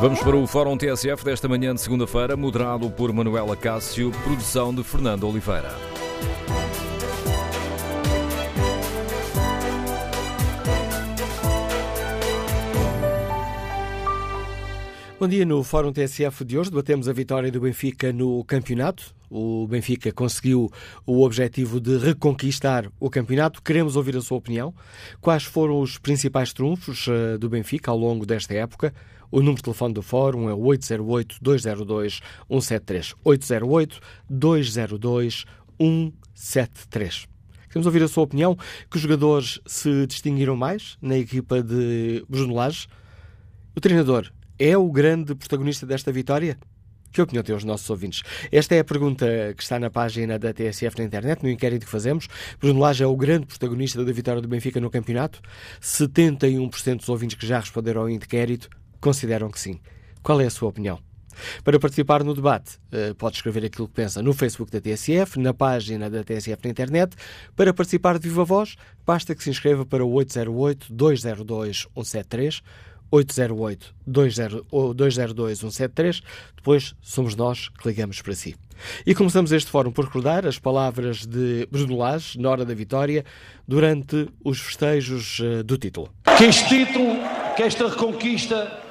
Vamos para o Fórum TSF desta manhã de segunda-feira, moderado por Manuela Cássio, produção de Fernando Oliveira. Bom dia. No Fórum TSF de hoje debatemos a vitória do Benfica no campeonato. O Benfica conseguiu o objetivo de reconquistar o campeonato. Queremos ouvir a sua opinião. Quais foram os principais trunfos uh, do Benfica ao longo desta época? O número de telefone do Fórum é 808-202-173. 808-202-173. Queremos ouvir a sua opinião. Que jogadores se distinguiram mais na equipa de Brunelage? O treinador é o grande protagonista desta vitória? Que opinião têm os nossos ouvintes? Esta é a pergunta que está na página da TSF na internet, no inquérito que fazemos. Bruno Lage é o grande protagonista da vitória do Benfica no campeonato? 71% dos ouvintes que já responderam ao inquérito consideram que sim. Qual é a sua opinião? Para participar no debate, pode escrever aquilo que pensa no Facebook da TSF, na página da TSF na internet. Para participar de viva voz, basta que se inscreva para o 808-202-173. 808-202-173. Depois somos nós que ligamos para si. E começamos este fórum por recordar as palavras de Bruno Lage na hora da vitória durante os festejos do título. Que este título, que esta reconquista,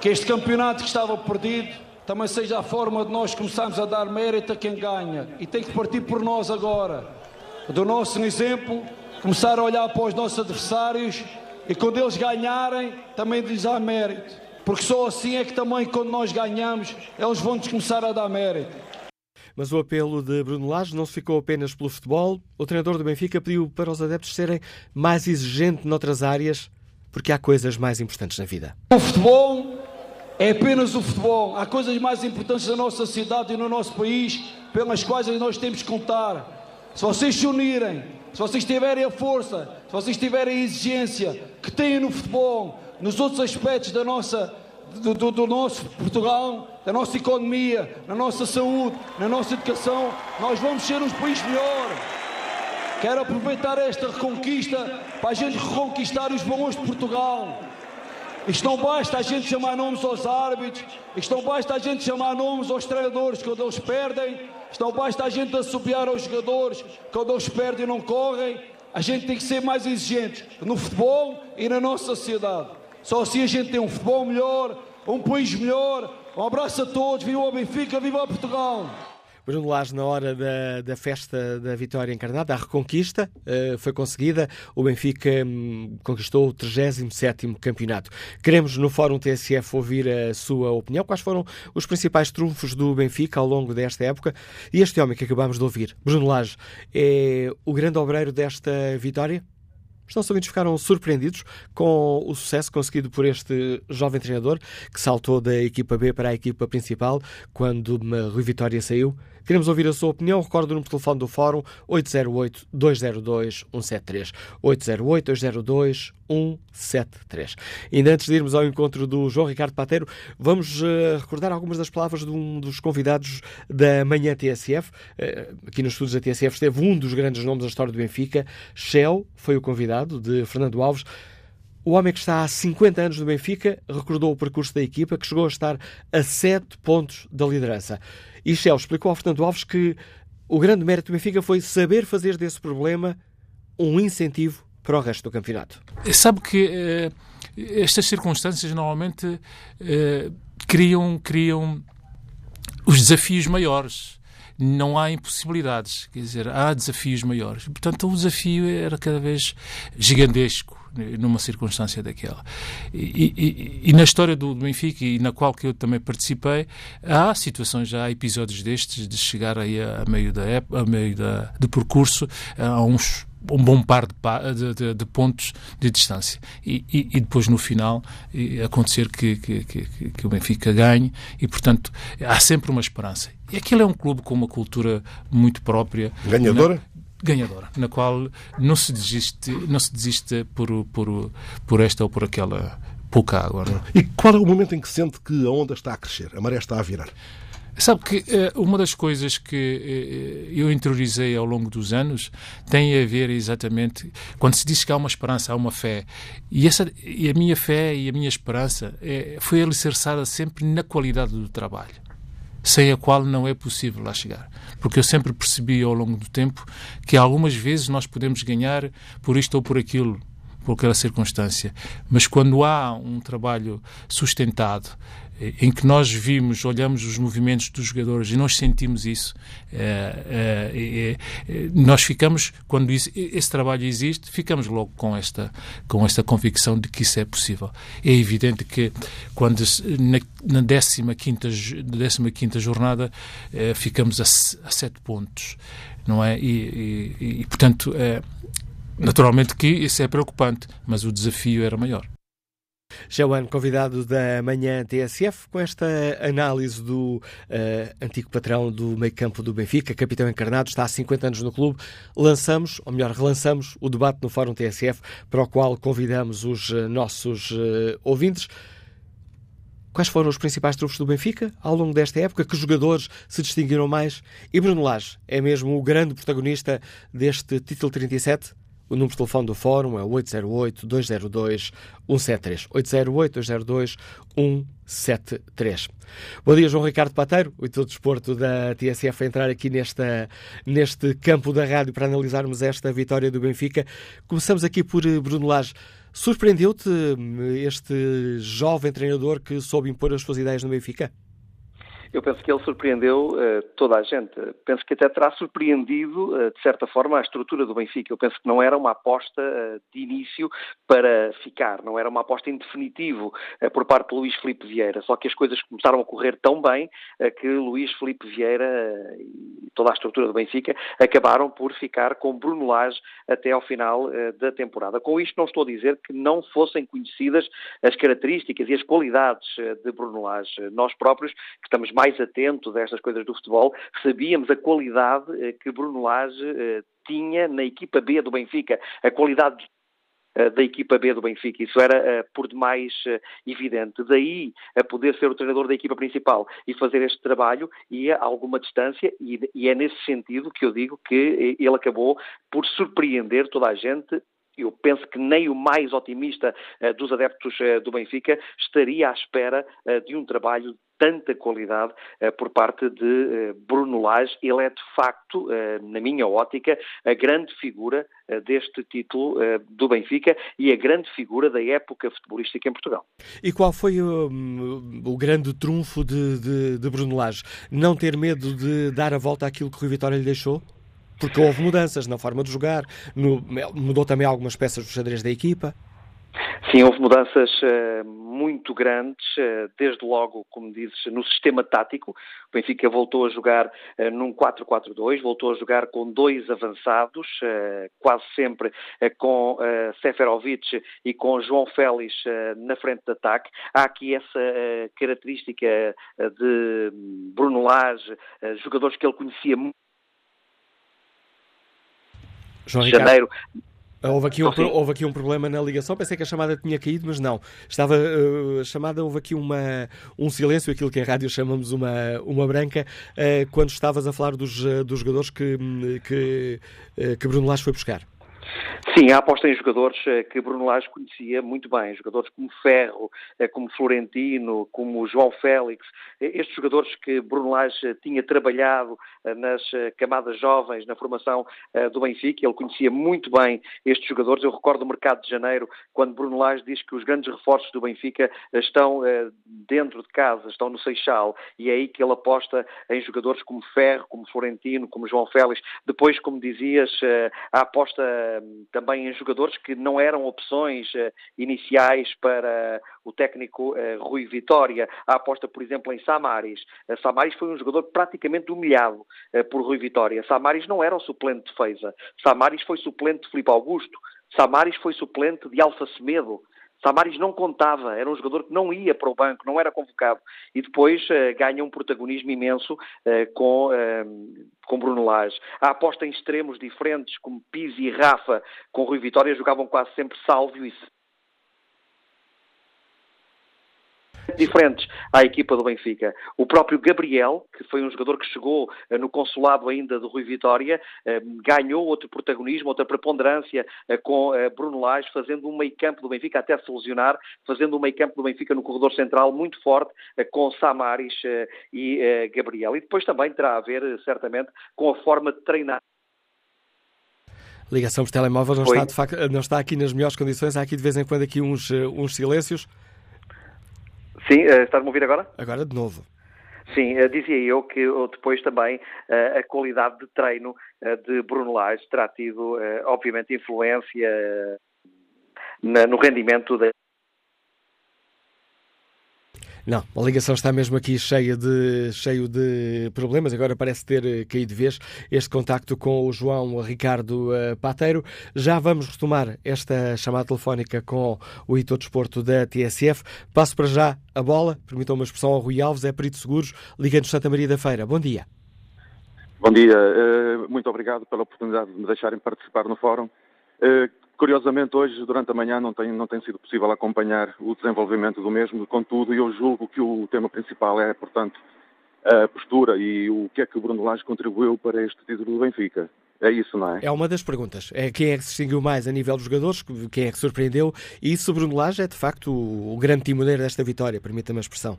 que este campeonato que estava perdido, também seja a forma de nós começarmos a dar mérito a quem ganha. E tem que partir por nós agora. Do nosso exemplo, começar a olhar para os nossos adversários e quando eles ganharem, também lhes dá mérito. Porque só assim é que também, quando nós ganhamos, eles vão-nos começar a dar mérito. Mas o apelo de Bruno Lage não se ficou apenas pelo futebol. O treinador do Benfica pediu para os adeptos serem mais exigentes noutras áreas, porque há coisas mais importantes na vida. O futebol é apenas o futebol. Há coisas mais importantes na nossa cidade e no nosso país pelas quais nós temos que contar. Se vocês se unirem, se vocês tiverem a força, se vocês tiverem a exigência que têm no futebol, nos outros aspectos da nossa, do, do, do, nosso Portugal, da nossa economia, na nossa saúde, na nossa educação, nós vamos ser um país melhor. Quero aproveitar esta reconquista para a gente reconquistar os bons de Portugal. Isto não basta a gente chamar nomes aos árbitros, isto não basta a gente chamar nomes aos treinadores quando eles perdem, isto não basta a gente assobiar aos jogadores quando eles perdem e não correm. A gente tem que ser mais exigentes no futebol e na nossa sociedade. Só assim a gente tem um futebol melhor, um país melhor. Um abraço a todos, viva o Benfica, viva Portugal! Bruno Lage, na hora da, da, festa da vitória encarnada, a reconquista uh, foi conseguida. O Benfica um, conquistou o 37 campeonato. Queremos, no Fórum TSF, ouvir a sua opinião. Quais foram os principais trunfos do Benfica ao longo desta época? E este homem que acabamos de ouvir, Bruno Lage, é o grande obreiro desta vitória? Os nossos ouvintes ficaram surpreendidos com o sucesso conseguido por este jovem treinador que saltou da equipa B para a equipa principal quando Rui Vitória saiu. Queremos ouvir a sua opinião. Recordo o número de telefone do Fórum 808-202-173. 808-202-173. Ainda antes de irmos ao encontro do João Ricardo Pateiro, vamos uh, recordar algumas das palavras de um dos convidados da manhã TSF. Uh, aqui nos estudos da TSF esteve um dos grandes nomes da história do Benfica. Shell foi o convidado de Fernando Alves. O homem que está há 50 anos no Benfica recordou o percurso da equipa, que chegou a estar a 7 pontos da liderança. E Shell explicou ao Fernando Alves que o grande mérito do Benfica foi saber fazer desse problema um incentivo para o resto do campeonato. Sabe que uh, estas circunstâncias normalmente uh, criam, criam os desafios maiores. Não há impossibilidades, quer dizer, há desafios maiores. Portanto, o desafio era cada vez gigantesco numa circunstância daquela. E, e, e, na história do Benfica, e na qual que eu também participei, há situações, há episódios destes de chegar aí a, a meio, da, a meio da, do percurso a uns um bom par de, de, de, pontos de distância. E, e, e, depois, no final, acontecer que, que, que, que, o Benfica ganhe e, portanto, há sempre uma esperança. E aquilo é um clube com uma cultura muito própria. Ganhadora? Ganhadora, na qual não se desiste, não se desiste por, por, por esta ou por aquela pouca água. Não? E qual é o momento em que sente que a onda está a crescer, a maré está a virar? Sabe que uh, uma das coisas que uh, eu interiorizei ao longo dos anos tem a ver exatamente quando se diz que há uma esperança, há uma fé. E, essa, e a minha fé e a minha esperança é, foi alicerçada sempre na qualidade do trabalho, sem a qual não é possível lá chegar. Porque eu sempre percebi ao longo do tempo que algumas vezes nós podemos ganhar por isto ou por aquilo, por aquela circunstância. Mas quando há um trabalho sustentado, em que nós vimos, olhamos os movimentos dos jogadores e nós sentimos isso, é, é, nós ficamos, quando isso, esse trabalho existe, ficamos logo com esta, com esta convicção de que isso é possível. É evidente que quando na, na 15 quinta jornada eh, ficamos a, a sete pontos, não é? E, e, e portanto, eh, naturalmente que isso é preocupante, mas o desafio era maior. João, convidado da manhã TSF, com esta análise do uh, antigo patrão do meio campo do Benfica, capitão encarnado, está há 50 anos no clube. Lançamos, ou melhor, relançamos o debate no Fórum TSF, para o qual convidamos os uh, nossos uh, ouvintes. Quais foram os principais trunfos do Benfica ao longo desta época? Que jogadores se distinguiram mais? E Bruno Lage é mesmo o grande protagonista deste título 37? O número de telefone do Fórum é 808-202-173. 808-202-173. Bom dia, João Ricardo Pateiro, o do desporto da TSF, a entrar aqui nesta, neste campo da rádio para analisarmos esta vitória do Benfica. Começamos aqui por eh, Bruno Lage. Surpreendeu-te eh, este jovem treinador que soube impor as suas ideias no Benfica? Eu penso que ele surpreendeu uh, toda a gente. Penso que até terá surpreendido, uh, de certa forma, a estrutura do Benfica. Eu penso que não era uma aposta uh, de início para ficar, não era uma aposta em definitivo por parte de Luís Felipe Vieira. Só que as coisas começaram a correr tão bem que Luís Felipe Vieira e toda a estrutura do Benfica acabaram por ficar com Bruno Lage até ao final da temporada. Com isto não estou a dizer que não fossem conhecidas as características e as qualidades de Bruno Lage. Nós próprios, que estamos mais atento destas coisas do futebol, sabíamos a qualidade eh, que Bruno Lage eh, tinha na equipa B do Benfica, a qualidade eh, da equipa B do Benfica. Isso era por demais evidente. Daí a poder ser o treinador da equipa principal e fazer este trabalho e a alguma distância, e é nesse sentido que eu digo que ele acabou por surpreender toda a gente eu penso que nem o mais otimista uh, dos adeptos uh, do Benfica estaria à espera uh, de um trabalho tanta qualidade por parte de Bruno Lage. Ele é, de facto, na minha ótica, a grande figura deste título do Benfica e a grande figura da época futebolística em Portugal. E qual foi o, o grande trunfo de, de, de, Bruno Lage? Não ter medo de dar a volta àquilo que o Rui Vitória lhe deixou? Porque houve mudanças na forma de jogar, no, mudou também algumas peças do xadrez da equipa. Sim, houve mudanças uh, muito grandes, uh, desde logo, como dizes, no sistema tático. O Benfica voltou a jogar uh, num 4-4-2, voltou a jogar com dois avançados, quase sempre com Seferovic e com João Félix na frente de ataque. Há aqui essa característica de Bruno Lage, jogadores que ele conhecia muito. João Janeiro. Houve aqui, um, houve aqui um problema na ligação, pensei que a chamada tinha caído, mas não. Estava uh, a chamada, houve aqui uma, um silêncio, aquilo que em rádio chamamos uma, uma branca, uh, quando estavas a falar dos, uh, dos jogadores que, que, que Bruno Lage foi buscar. Sim, a aposta em jogadores eh, que Bruno Lage conhecia muito bem, jogadores como Ferro, eh, como Florentino, como João Félix, eh, estes jogadores que Bruno Lage tinha trabalhado nas camadas jovens, na formação do Benfica, ele conhecia muito bem estes jogadores. Eu recordo o mercado de janeiro, quando Bruno Lage diz que os grandes reforços do Benfica estão dentro de casa, estão no Seixal, e é aí que ele aposta em jogadores como Ferro, como Florentino, como João Félix. Depois, como dizias, a aposta também em jogadores que não eram opções uh, iniciais para o técnico uh, Rui Vitória. A aposta, por exemplo, em Samaris. Uh, Samaris foi um jogador praticamente humilhado por Rui Vitória. Samaris não era o suplente de defesa. Samaris foi suplente de Filipe Augusto. Samaris foi suplente de Alfa Semedo. Samaris não contava, era um jogador que não ia para o banco, não era convocado. E depois uh, ganha um protagonismo imenso uh, com, uh, com Bruno Lage. A aposta em extremos diferentes, como Pizzi e Rafa, com Rui Vitória, jogavam quase sempre Sálvio e diferentes à equipa do Benfica. O próprio Gabriel, que foi um jogador que chegou uh, no consulado ainda do Rui Vitória, uh, ganhou outro protagonismo, outra preponderância com Bruno Lage, fazendo um meio campo do Benfica até se lesionar, fazendo um meio campo do Benfica no corredor central muito forte, com Samaris e Gabriel. E depois também terá a ver, certamente, com a forma de treinar ligação por telemóvel não está, facto, não está aqui nas melhores condições. Há aqui de vez em quando aqui uns, eh, uns silêncios. Sim, uh, estás-me a ouvir agora? Agora de novo. Sim, uh, dizia eu que depois também uh, a qualidade de treino de Bruno Lage terá tido, obviamente, influência no rendimento da não, a ligação está mesmo aqui cheia de, cheio de problemas. Agora parece ter eh, caído de vez este contacto com o João Ricardo eh, Pateiro. Já vamos retomar esta chamada telefónica com o Ito Desporto da TSF. Passo para já a bola. Permitam uma expressão ao Rui Alves, é perito seguros, ligando Santa Maria da Feira. Bom dia. Bom dia. Eh, muito obrigado pela oportunidade de me deixarem participar no fórum. Curiosamente, hoje, durante a manhã, não tem, não tem sido possível acompanhar o desenvolvimento do mesmo, contudo, eu julgo que o tema principal é, portanto, a postura e o que é que o Bruno Lage contribuiu para este título do Benfica. É isso, não é? É uma das perguntas. É quem é que se distinguiu mais a nível dos jogadores, quem é que surpreendeu, e isso o Bruno Lage é, de facto, o, grande timoneiro desta vitória, permita-me a expressão.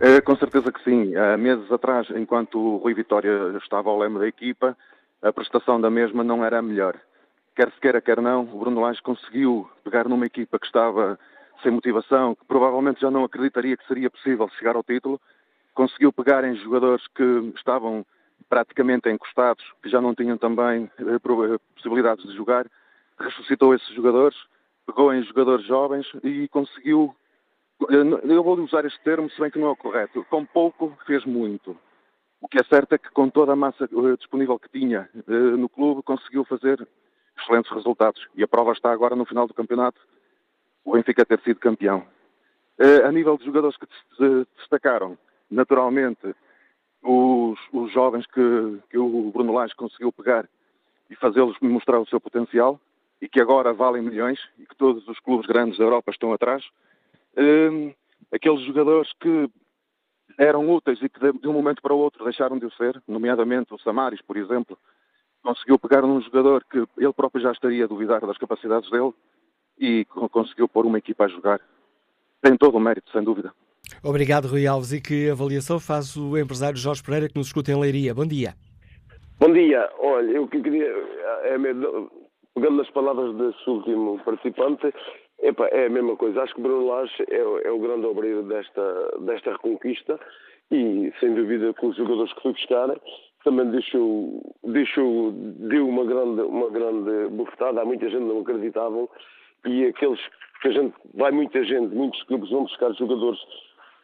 É, com certeza que sim. Há meses atrás, enquanto o Rui Vitória estava ao leme da equipa, a prestação da mesma não era a melhor quer se queira, quer não, o Bruno Lage conseguiu pegar numa equipa que estava sem motivação, que provavelmente já não acreditaria que seria possível chegar ao título, conseguiu pegar em jogadores que estavam praticamente encostados, que já não tinham também eh, eh, possibilidades de jogar, ressuscitou esses jogadores, pegou em jogadores jovens e conseguiu, eh, eu vou usar este termo, se bem que não é o correto, com pouco fez muito. O que é certo é que com toda a massa disponível que tinha no clube, conseguiu fazer excelentes resultados. E a prova está agora no final do campeonato, o Benfica ter sido campeão. Uh, a nível de jogadores que destacaram, naturalmente, os, os jovens que, que, o Bruno Lage conseguiu pegar e fazê-los mostrar o seu potencial e que agora valem milhões e que todos os clubes grandes da Europa estão atrás. Uh, aqueles jogadores que eram úteis e que de um momento para o outro deixaram de o ser, nomeadamente o Samaris, por exemplo, conseguiu pegar num jogador que ele próprio já estaria a duvidar das capacidades dele e conseguiu pôr uma equipa a jogar. Tem todo o mérito, sem dúvida. Obrigado, Rui Alves. E que avaliação faz o empresário Jorge Pereira que nos escuta em Leiria? Bom dia. Bom dia. Olha, eu que queria, é, pegando nas palavras desse último participante, epa, é a mesma coisa. Acho que Bruno Lage é, é o grande obreiro desta, desta reconquista e, sem dúvida, com os jogadores que foi buscar, também deixou, deixou, deu uma grande, uma grande bufetada. Há muita gente que não acreditavam e aqueles que a gente, vai muita gente, muitos clubes vão buscar jogadores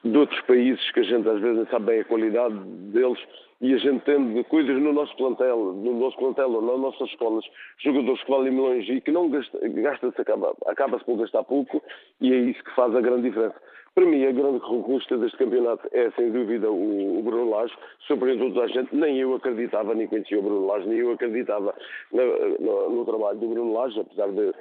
de outros países que a gente às vezes não sabe bem a qualidade deles e a gente tem coisas no nosso plantel, no nosso plantel ou nas nossas escolas, jogadores que valem milhões e que não gasta, gasta-se, acaba, acaba-se por gastar pouco e é isso que faz a grande diferença. Para mim, a grande conquista deste campeonato é, sem dúvida, o, o Bruno Lage. Surpreendeu toda a gente. Nem eu acreditava, nem conhecia o Bruno Lage, nem eu acreditava no, no, no trabalho do Bruno Lage, apesar de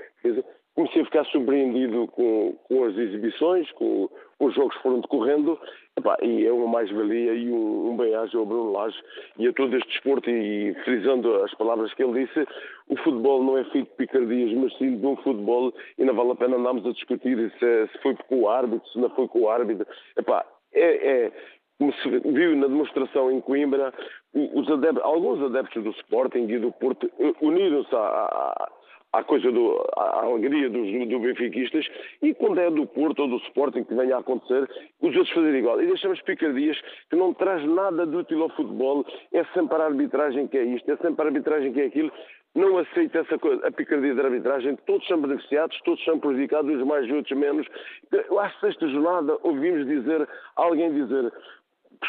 comecei a ficar surpreendido com, com as exibições, com, com, os jogos que foram decorrendo, epá, e é uma mais-valia e um, um bem-aja ao Bruno Lage e a todo este desporto, e, frisando as palavras que ele disse, o futebol não é feito de picardias, mas sim de um futebol, e não vale a pena andarmos a discutir se, se foi com o árbitro, se não foi com o árbitro, epá, é, é como se viu na demonstração em Coimbra, adeptos, alguns adeptos do Sporting e do Porto uniram-se à, à coisa do, à alegria dos do benfiquistas e quando é do Porto ou do Sporting que venha a acontecer, os outros fazerem igual. E deixamos picardias que não traz nada de útil ao futebol, é sempre a arbitragem que é isto, é sempre a arbitragem que é aquilo. Não aceita essa coisa, a picardia da arbitragem, todos são beneficiados, todos são prejudicados, uns mais, outros menos. Eu que esta jornada ouvimos dizer, alguém dizer,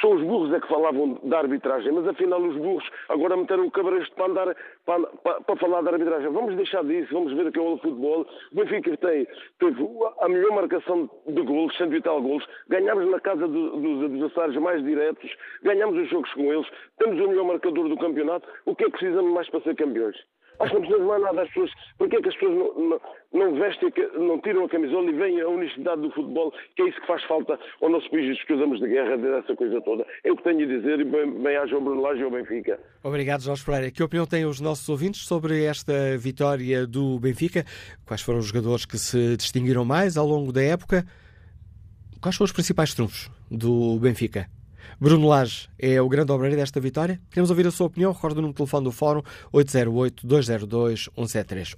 são os burros é que falavam da arbitragem, mas afinal os burros agora meteram o cabresto para andar para, para, para, falar da arbitragem. Vamos deixar disso, vamos ver o que é o futebol. O Benfica tem, teve a melhor marcação de golos, 100 e tal golos, ganhámos na casa do, dos adversários mais diretos, ganhámos os jogos com eles, temos o melhor marcador do campeonato. O que é que precisamos mais para ser campeões? Acho que não precisamos mais nada. As pessoas, porque é que as pessoas não, não, não vestem, não tiram a camisola e vêm a honestidade do futebol, que é isso que faz falta ao nosso país, escusamos de guerra, dessa coisa toda. É o que tenho a dizer e bem, bem haja o Bruno e Benfica. Obrigado, Jorge Pereira. Que opinião têm os nossos ouvintes sobre esta vitória do Benfica? Quais foram os jogadores que se distinguiram mais ao longo da época? Quais foram os principais trunfos do Benfica? Bruno Lage é o grande obreiro desta vitória? Queremos ouvir a sua opinião. Recordo o número de telefone do Fórum 808-202-173.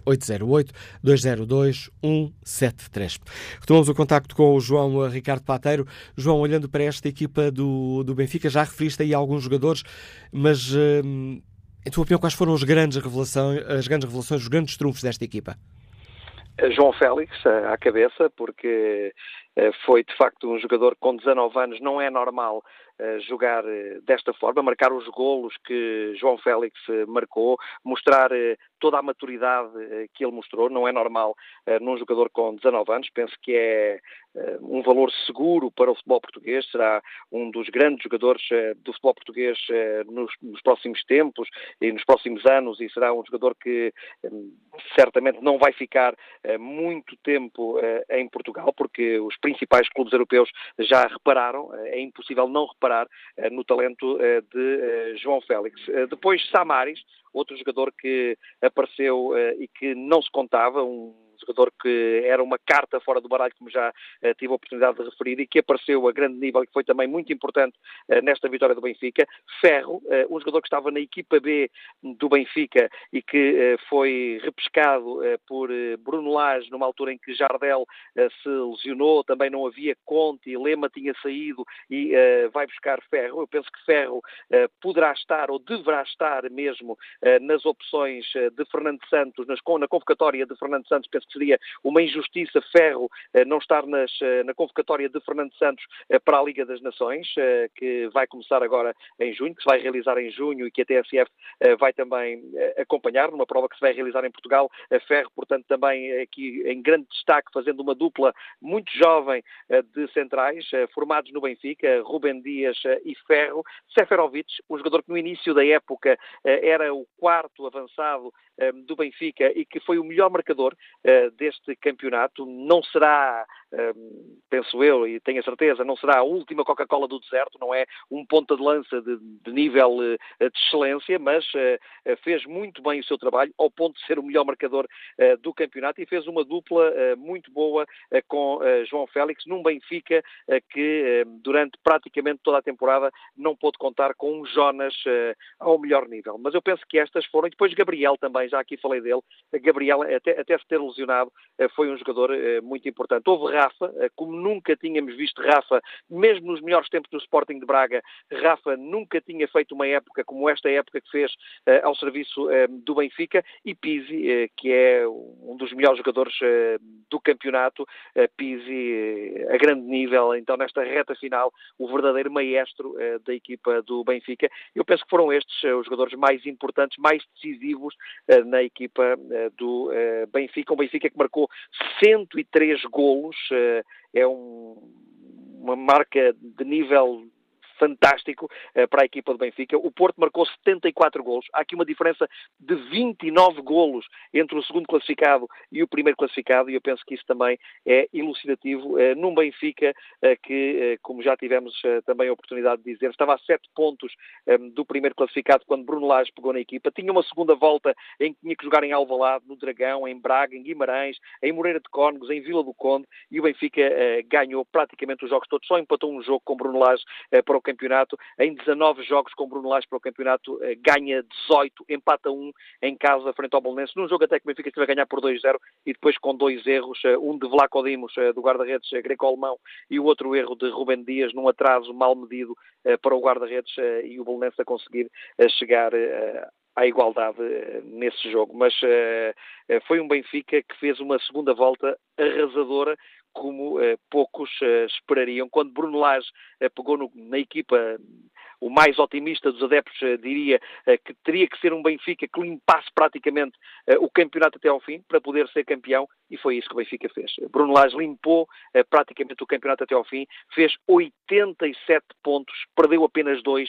808-202-173. Retomamos o contacto com o João Ricardo Pateiro. João, olhando para esta equipa do, do Benfica, já referiste aí alguns jogadores, mas hum, em tua opinião, quais foram as grandes revelações, as grandes revelações, os grandes trunfos desta equipa? João Félix à cabeça, porque foi de facto um jogador com 19 anos, não é normal jogar desta forma, marcar os golos que João Félix marcou, mostrar toda a maturidade que ele mostrou, não é normal num jogador com 19 anos, penso que é um valor seguro para o futebol português, será um dos grandes jogadores do futebol português nos, nos próximos tempos e nos próximos anos. E será um jogador que certamente não vai ficar muito tempo em Portugal, porque os principais clubes europeus já repararam, é impossível não reparar no talento de João Félix. Depois Samaris, outro jogador que apareceu e que não se contava, um jogador que era uma carta fora do baralho, como já uh, tive a oportunidade de referir, e que apareceu a grande nível e que foi também muito importante uh, nesta vitória do Benfica. Ferro, uh, um jogador que estava na equipa B do Benfica e que foi repescado por Bruno Lage numa altura em que Jardel se lesionou, também não havia Conte, Lema tinha saído e vai buscar Ferro. Eu penso que Ferro poderá estar ou deverá estar mesmo nas opções de Fernando Santos, nas, na convocatória de Fernando Santos, penso que seria uma injustiça ferro eh, não estar nas, eh, na convocatória de Fernando Santos eh, para a Liga das Nações, que vai começar agora em junho, que se vai realizar em junho e que a TSF vai também acompanhar, numa prova que se vai realizar em Portugal. Ferro, portanto, também aqui em grande destaque, fazendo uma dupla muito jovem de centrais, formados no Benfica, Rubem Dias e Ferro. Seferovic, um jogador que no início da época era o quarto avançado do Benfica e que foi o melhor marcador deste campeonato. Não será, hum, penso eu, e tenho a certeza, não será a última Coca-Cola do deserto, não é um ponta de lança de, de nível eh, de excelência, mas eh, eh, fez muito bem o seu trabalho, ao ponto de ser o melhor marcador do campeonato e fez uma dupla muito boa com João Félix, num Benfica que durante praticamente toda a temporada não pôde contar com um Jonas ao melhor nível. Mas eu penso que estas foram, e depois Gabriel também, já aqui falei dele, Gabriel até, até se ter lesionado, eh, foi um jogador eh, muito importante. Houve Rafa, eh, como nunca tínhamos visto Rafa, mesmo nos melhores tempos do Sporting de Braga, Rafa nunca tinha feito uma época como esta época que fez ao serviço do Benfica, e Pizzi, que é um dos melhores jogadores do campeonato, Pizzi a grande nível, então nesta reta final, o verdadeiro maestro da equipa do Benfica. Eu penso que foram estes os jogadores mais importantes, mais decisivos na equipa do Benfica, um Benfica que marcou 103 golos, eh, é um, uma marca de nível fantástico uh, para a equipa do Benfica. O Porto marcou 74 golos. Há aqui uma diferença de 29 golos entre o segundo classificado e o primeiro classificado e eu penso que isso também é elucidativo uh, num Benfica uh, que, como já tivemos também a oportunidade de dizer, estava a 7 pontos do primeiro classificado quando Bruno Lage pegou na equipa. Tinha uma segunda volta em que tinha que jogar em Alvalade, no Dragão, em Braga, em Guimarães, em Moreira de Cónegos, em Vila do Conde e o Benfica ganhou praticamente os jogos todos. Só empatou um jogo com Bruno Lage para o campeonato. Em 19 jogos com Bruno Lage para o campeonato, eh, ganha 18, empata 1 em casa frente ao Bolonense. Num jogo até que o Benfica esteve a ganhar por 2-0 e depois com dois erros, eh, um de Vlaco Dimos, eh, do guarda-redes greco-alemão, e o outro erro de Rubem Dias, num atraso mal medido para o guarda-redes e o Bolonense a conseguir chegar à igualdade nesse jogo. Mas foi um Benfica que fez uma segunda volta arrasadora como eh, poucos eh, esperariam. Quando Bruno Lage eh, pegou no, na equipa o mais otimista dos adeptos diria que teria que ser um Benfica que limpasse praticamente o campeonato até ao fim para poder ser campeão e foi isso que o Benfica fez. Bruno Lage limpou praticamente o campeonato até ao fim, fez 87 pontos, perdeu apenas dois,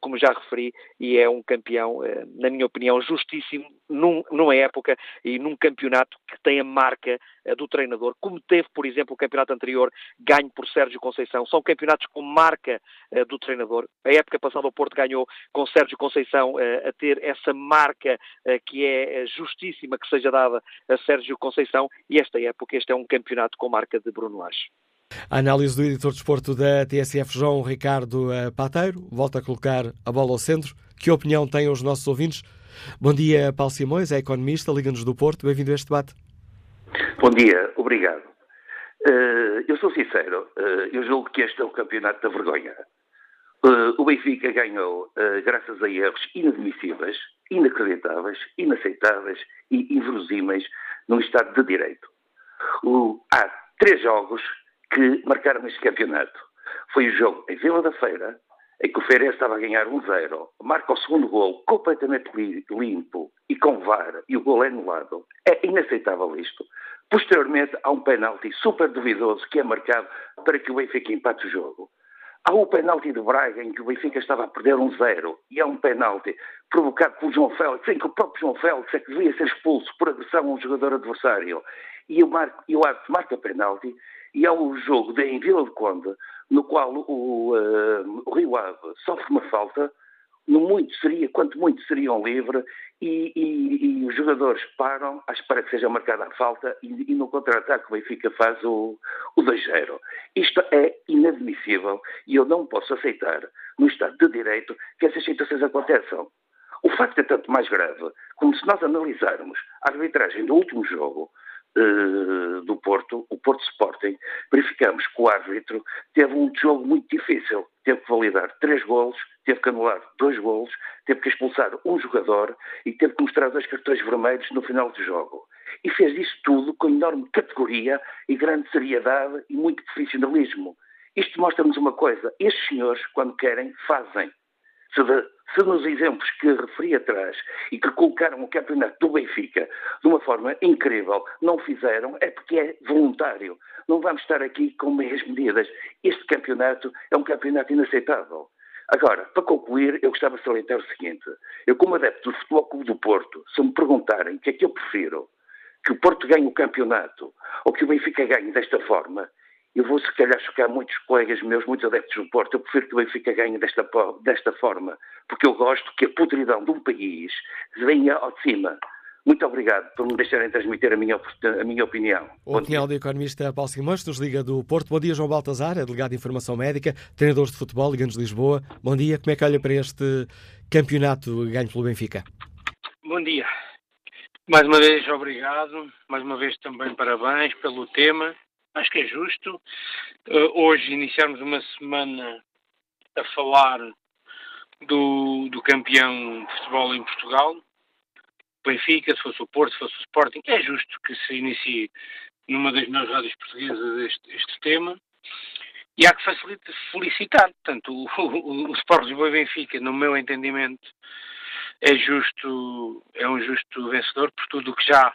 como já referi, e é um campeão, na minha opinião, justíssimo num, numa época e num campeonato que tem a marca eh, do treinador, como teve, por exemplo, o campeonato anterior, ganho por Sérgio Conceição. São campeonatos com marca do treinador. A época passada o Porto ganhou com Sérgio Conceição uh, a ter essa marca uh, que é justíssima que seja dada a Sérgio Conceição e esta época este é um campeonato com marca de Bruno Lage. A análise do editor de desporto da TSF, João Ricardo Pateiro, volta a colocar a bola ao centro. Que opinião têm os nossos ouvintes? Bom dia, Paulo Simões, é economista, Liga-nos do Porto. Bem-vindo a este debate. Bom dia, obrigado. Eu sou sincero, eu julgo que este é o campeonato da vergonha. Uh, o Benfica ganhou graças a erros inadmissíveis, inacreditáveis, inaceitáveis e inverosímeis no Estado de Direito. Há três jogos que marcaram este campeonato. Foi o jogo em Vila da Feira, em que o Feirense estava a ganhar 1-0, marca o segundo gol completamente limpo e com VAR, e o gol é anulado. É inaceitável isto. Posteriormente, há um penalti super duvidoso que é marcado para que o Benfica empate o jogo. Há o penalti de Braga em que o Benfica estava a perder um zero e há um penalti provocado por João Félix, em que o próprio João Félix é que devia ser expulso por agressão a um jogador adversário. E o, Mar e o árbitro marca penalti e há o jogo de, em Vila de Conde, no qual o, uh, o Rio Ave sofre uma falta, no muito seria, quanto muito seriam livre, e, e, e, os jogadores param à espera que seja marcada a falta e, e no contra-ataque o Benfica faz o, o 2-0. Isto é inadmissível e eu não posso aceitar, no Estado de Direito, que essas situações aconteçam. O facto é tanto mais grave, como se nós analisarmos a arbitragem do último jogo, uh, do Porto, o Porto Sporting, verificamos que o árbitro teve um jogo muito difícil. Teve que validar três golos, teve que anular dois golos, teve que expulsar um jogador e teve que mostrar dois cartões vermelhos no final do jogo. E fez isso tudo com enorme categoria e grande seriedade e muito profissionalismo. Isto mostra-nos uma coisa: estes senhores, quando querem, fazem. Se, de, se nos exemplos que referi atrás e que colocaram o campeonato do Benfica de uma forma incrível, não fizeram, é porque é voluntário. Não vamos estar aqui com meias medidas. Este campeonato é um campeonato inaceitável. Agora, para concluir, eu gostava de salientar o seguinte. Eu, como adepto do Futebol Clube do Porto, se me perguntarem o que é que eu prefiro, que o Porto ganhe o campeonato ou que o Benfica ganhe desta forma, eu vou, se calhar, chocar muitos colegas meus, muitos adeptos do Porto. Eu prefiro que o Benfica ganhe desta, desta forma, porque eu gosto que a podridão de um país venha ao de cima. Muito obrigado por me deixarem transmitir a minha, a minha opinião. O opinião do economista Paulo Simões, nos Liga do Porto. Bom dia, João Baltazar, é delegado de Informação Médica, treinador de futebol, Liga-nos de Lisboa. Bom dia, como é que olha para este campeonato ganho pelo Benfica? Bom dia. Mais uma vez, obrigado. Mais uma vez também parabéns pelo tema Acho que é justo uh, hoje iniciarmos uma semana a falar do, do campeão de futebol em Portugal, Benfica, se fosse o Porto, se fosse o Sporting. É justo que se inicie numa das melhores rádios portuguesas este, este tema. E há que facilitar, felicitar. Portanto, o, o, o e Benfica, no meu entendimento, é justo, é um justo vencedor por tudo o que já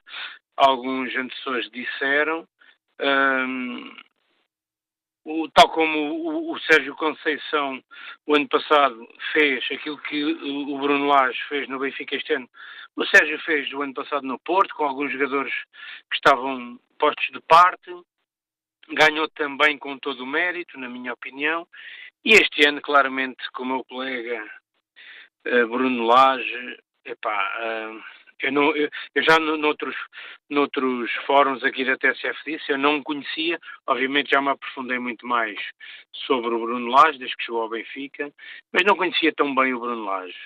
alguns antecessores disseram um, o, tal como o, o, Sérgio Conceição, o ano passado, fez aquilo que o Bruno Lage fez no Benfica este ano, o Sérgio fez o ano passado no Porto, com alguns jogadores que estavam postos de parte, ganhou também com todo o mérito, na minha opinião, e este ano, claramente, com o meu colega uh, Bruno Lage, epá, uh, eu, não, eu, eu já noutros, noutros fóruns aqui da TSF disse, eu não conhecia, obviamente já me aprofundei muito mais sobre o Bruno Lage, desde que chegou ao Benfica, mas não conhecia tão bem o Bruno Lage.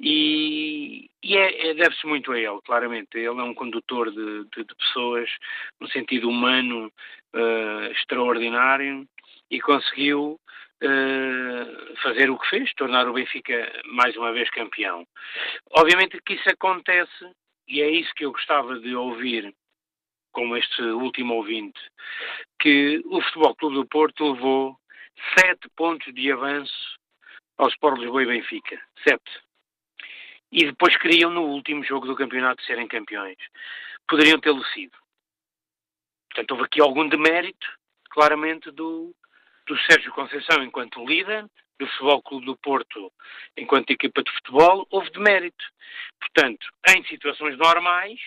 E, e é, é deve-se muito a ele, claramente. Ele é um condutor de, de, de pessoas, no sentido humano, uh, extraordinário, e conseguiu Uh, fazer o que fez, tornar o Benfica mais uma vez campeão. Obviamente que isso acontece, e é isso que eu gostava de ouvir, como este último ouvinte, que o Futebol Clube do Porto levou sete pontos de avanço ao Sport Lisboa e Benfica. Sete. E depois queriam, no último jogo do campeonato, serem campeões. Poderiam tê-lo sido. Portanto, houve aqui algum demérito, claramente, do, do Sérgio Conceição enquanto líder, do Futebol Clube do Porto enquanto equipa de futebol, houve demérito. Portanto, em situações normais,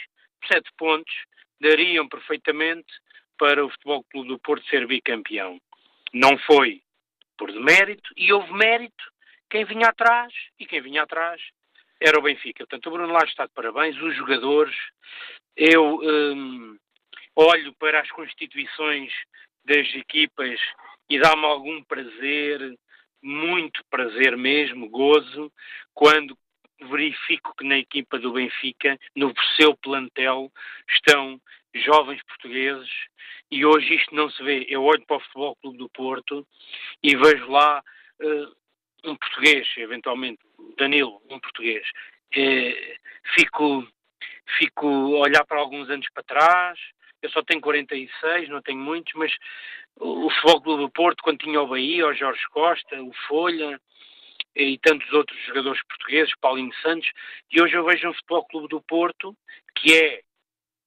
sete pontos dariam perfeitamente para o Futebol Clube do Porto ser bicampeão. Não foi por demérito e houve mérito quem vinha atrás e quem vinha atrás era o Benfica. Portanto, o Bruno Lage está de parabéns, os jogadores. Eu hum, olho para as constituições das equipas e dá-me algum prazer, muito prazer mesmo, gozo, quando verifico que na equipa do Benfica, no seu plantel, estão jovens portugueses e hoje isto não se vê. Eu olho para o Futebol Clube do Porto e vejo lá uh, um português, eventualmente Danilo, um português. Uh, fico, fico a olhar para alguns anos para trás. Eu só tenho 46, não tenho muitos, mas o Futebol Clube do Porto, quando tinha o Bahia, o Jorge Costa, o Folha, e tantos outros jogadores portugueses, Paulinho Santos, e hoje eu vejo um Futebol Clube do Porto, que é,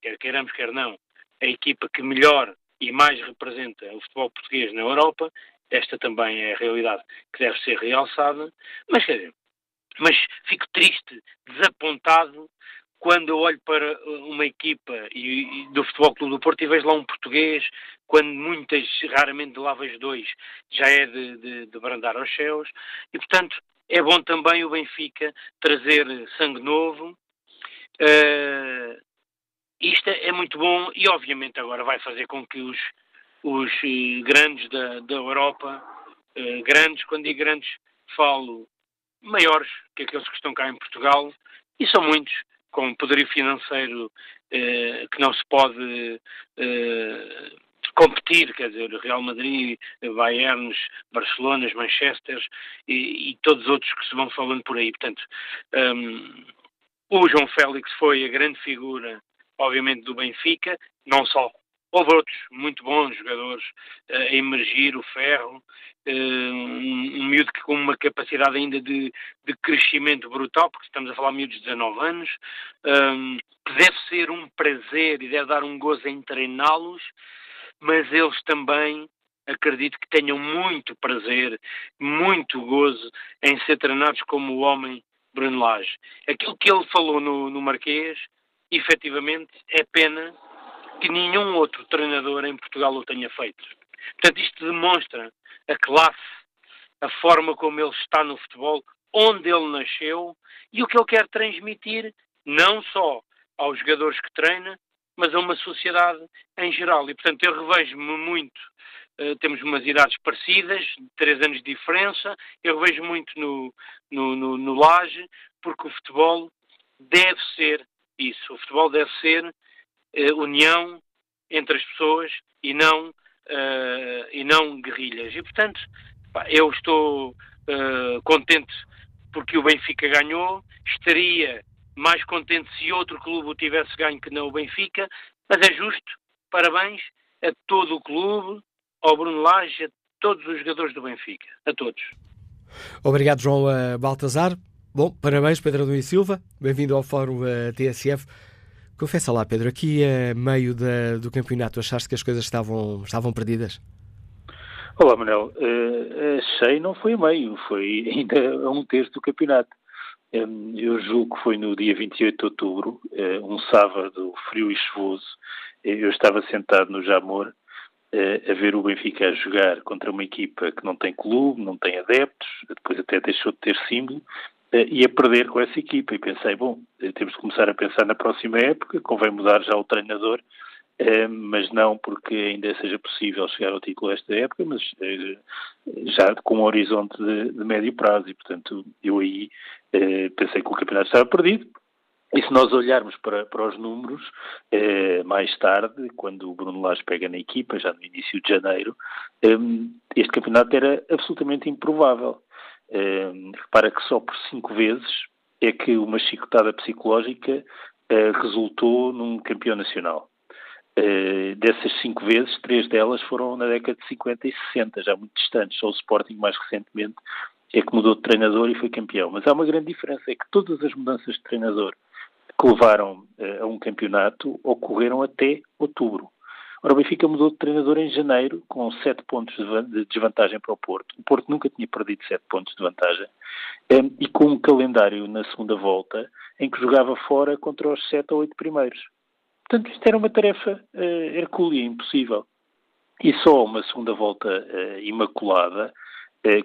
quer queiramos, quer não, a equipa que melhor e mais representa o futebol português na Europa, esta também é a realidade que deve ser realçada, mas quer dizer, mas fico triste, desapontado, quando eu olho para uma equipa e, e do Futebol Clube do Porto e vejo lá um português, quando muitas, raramente lá vejo dois, já é de, de, de brandar aos céus, e portanto é bom também o Benfica trazer sangue novo. Uh, isto é muito bom e obviamente agora vai fazer com que os, os eh, grandes da, da Europa, uh, grandes, quando digo grandes, falo maiores que aqueles que estão cá em Portugal, e são muitos, com poderio financeiro eh, que não se pode eh, competir, quer dizer, Real Madrid, Bayern, Barcelona, Manchester e, e, todos os outros que se vão falando por aí. Portanto, um, o João Félix foi a grande figura, obviamente, do Benfica, não só Houve outros muito bons jogadores uh, a emergir, o Ferro, uh, um, um miúdo que com uma capacidade ainda de, de, crescimento brutal, porque estamos a falar de miúdos de 19 anos, um, que deve ser um prazer e deve dar um gozo em treiná-los, mas eles também acredito que tenham muito prazer, muito gozo em ser treinados como o homem Bruno Lage. Aquilo que ele falou no, no Marquês, efetivamente, é pena que nenhum outro treinador em Portugal o tenha feito. Portanto, isto demonstra a classe, a forma como ele está no futebol, onde ele nasceu e o que ele quer transmitir, não só aos jogadores que treina, mas a uma sociedade em geral. E, portanto, eu revejo-me muito. Uh, temos umas idades parecidas, três anos de diferença. Eu revejo muito no, no, no, no Laje, porque o futebol deve ser isso. O futebol deve ser união entre as pessoas e não, uh, e não guerrilhas. E, portanto, eu estou uh, contente porque o Benfica ganhou, estaria mais contente se outro clube o tivesse ganho que não o Benfica, mas é justo. Parabéns a todo o clube, ao Bruno Lage, a todos os jogadores do Benfica, a todos. Obrigado, João Baltazar. Bom, parabéns, Pedro Adão e Silva. Bem-vindo ao Fórum TSF. Confessa lá, Pedro, aqui a meio da, do campeonato, achaste que as coisas estavam, estavam perdidas? Olá, Manuel. Uh, achei não foi a meio, foi ainda a um terço do campeonato. Um, eu julgo que foi no dia 28 de outubro, uh, um sábado frio e chuvoso. Eu estava sentado no Jamor a ver o Benfica jogar contra uma equipa que não tem clube, não tem adeptos, depois até deixou de ter símbolo, eh, e a perder com essa equipa. E pensei, bom, eh, temos de começar a pensar na próxima época, convém mudar já o treinador, eh, mas não porque ainda seja possível chegar ao título esta época, mas já com um horizonte de, de médio prazo. E, portanto, eu aí pensei que o campeonato estava perdido. E se nós olharmos para, para os números, mais tarde, quando o Bruno Lage pega na equipa, já no início de janeiro, este campeonato era absolutamente improvável. Uh, repara que só por cinco vezes é que uma chicotada psicológica uh, resultou num campeão nacional. Uh, dessas cinco vezes, três delas foram na década de 50 e 60, já muito distantes. Só o Sporting, mais recentemente, é que mudou de treinador e foi campeão. Mas há uma grande diferença, é que todas as mudanças de treinador que levaram uh, a um campeonato ocorreram até outubro. Ora, o Benfica mudou de treinador em janeiro, com sete pontos de desvantagem para o Porto. O Porto nunca tinha perdido sete pontos de vantagem. Um, e com um calendário na segunda volta em que jogava fora contra os sete ou oito primeiros. Portanto, isto era uma tarefa uh, hercúlea, impossível. E só uma segunda volta uh, imaculada eh,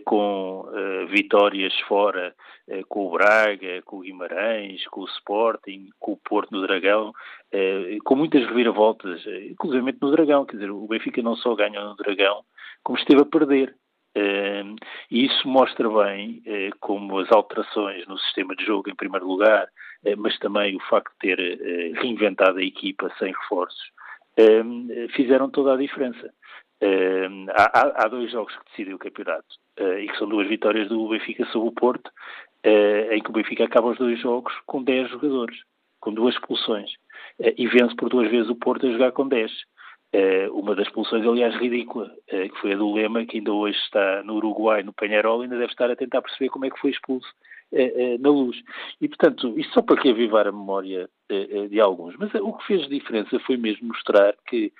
com eh, vitórias fora, eh, com o Braga, com o Guimarães, com o Sporting, com o Porto no Dragão, com muitas reviravoltas, inclusive no Dragão. Quer dizer, o Benfica não só ganhou no Dragão, como esteve a perder. E isso mostra bem como as alterações no sistema de jogo, em primeiro lugar, mas também o facto de ter reinventado a equipa sem reforços, fizeram toda a diferença. Uh, há, há, dois jogos que decidem o campeonato uh, e que são duas vitórias do Benfica sobre o Porto, uh, em que o Benfica acaba os dois jogos com 10 jogadores, com duas expulsões, e vence por duas vezes o Porto a jogar com 10. uma das expulsões, aliás, ridícula, que foi a do Lema, que ainda hoje está no Uruguai, no Penharol, ainda deve estar a tentar perceber como é que foi expulso na luz. E, portanto, isto só para reavivar a memória de alguns. Mas o que fez diferença foi mesmo mostrar que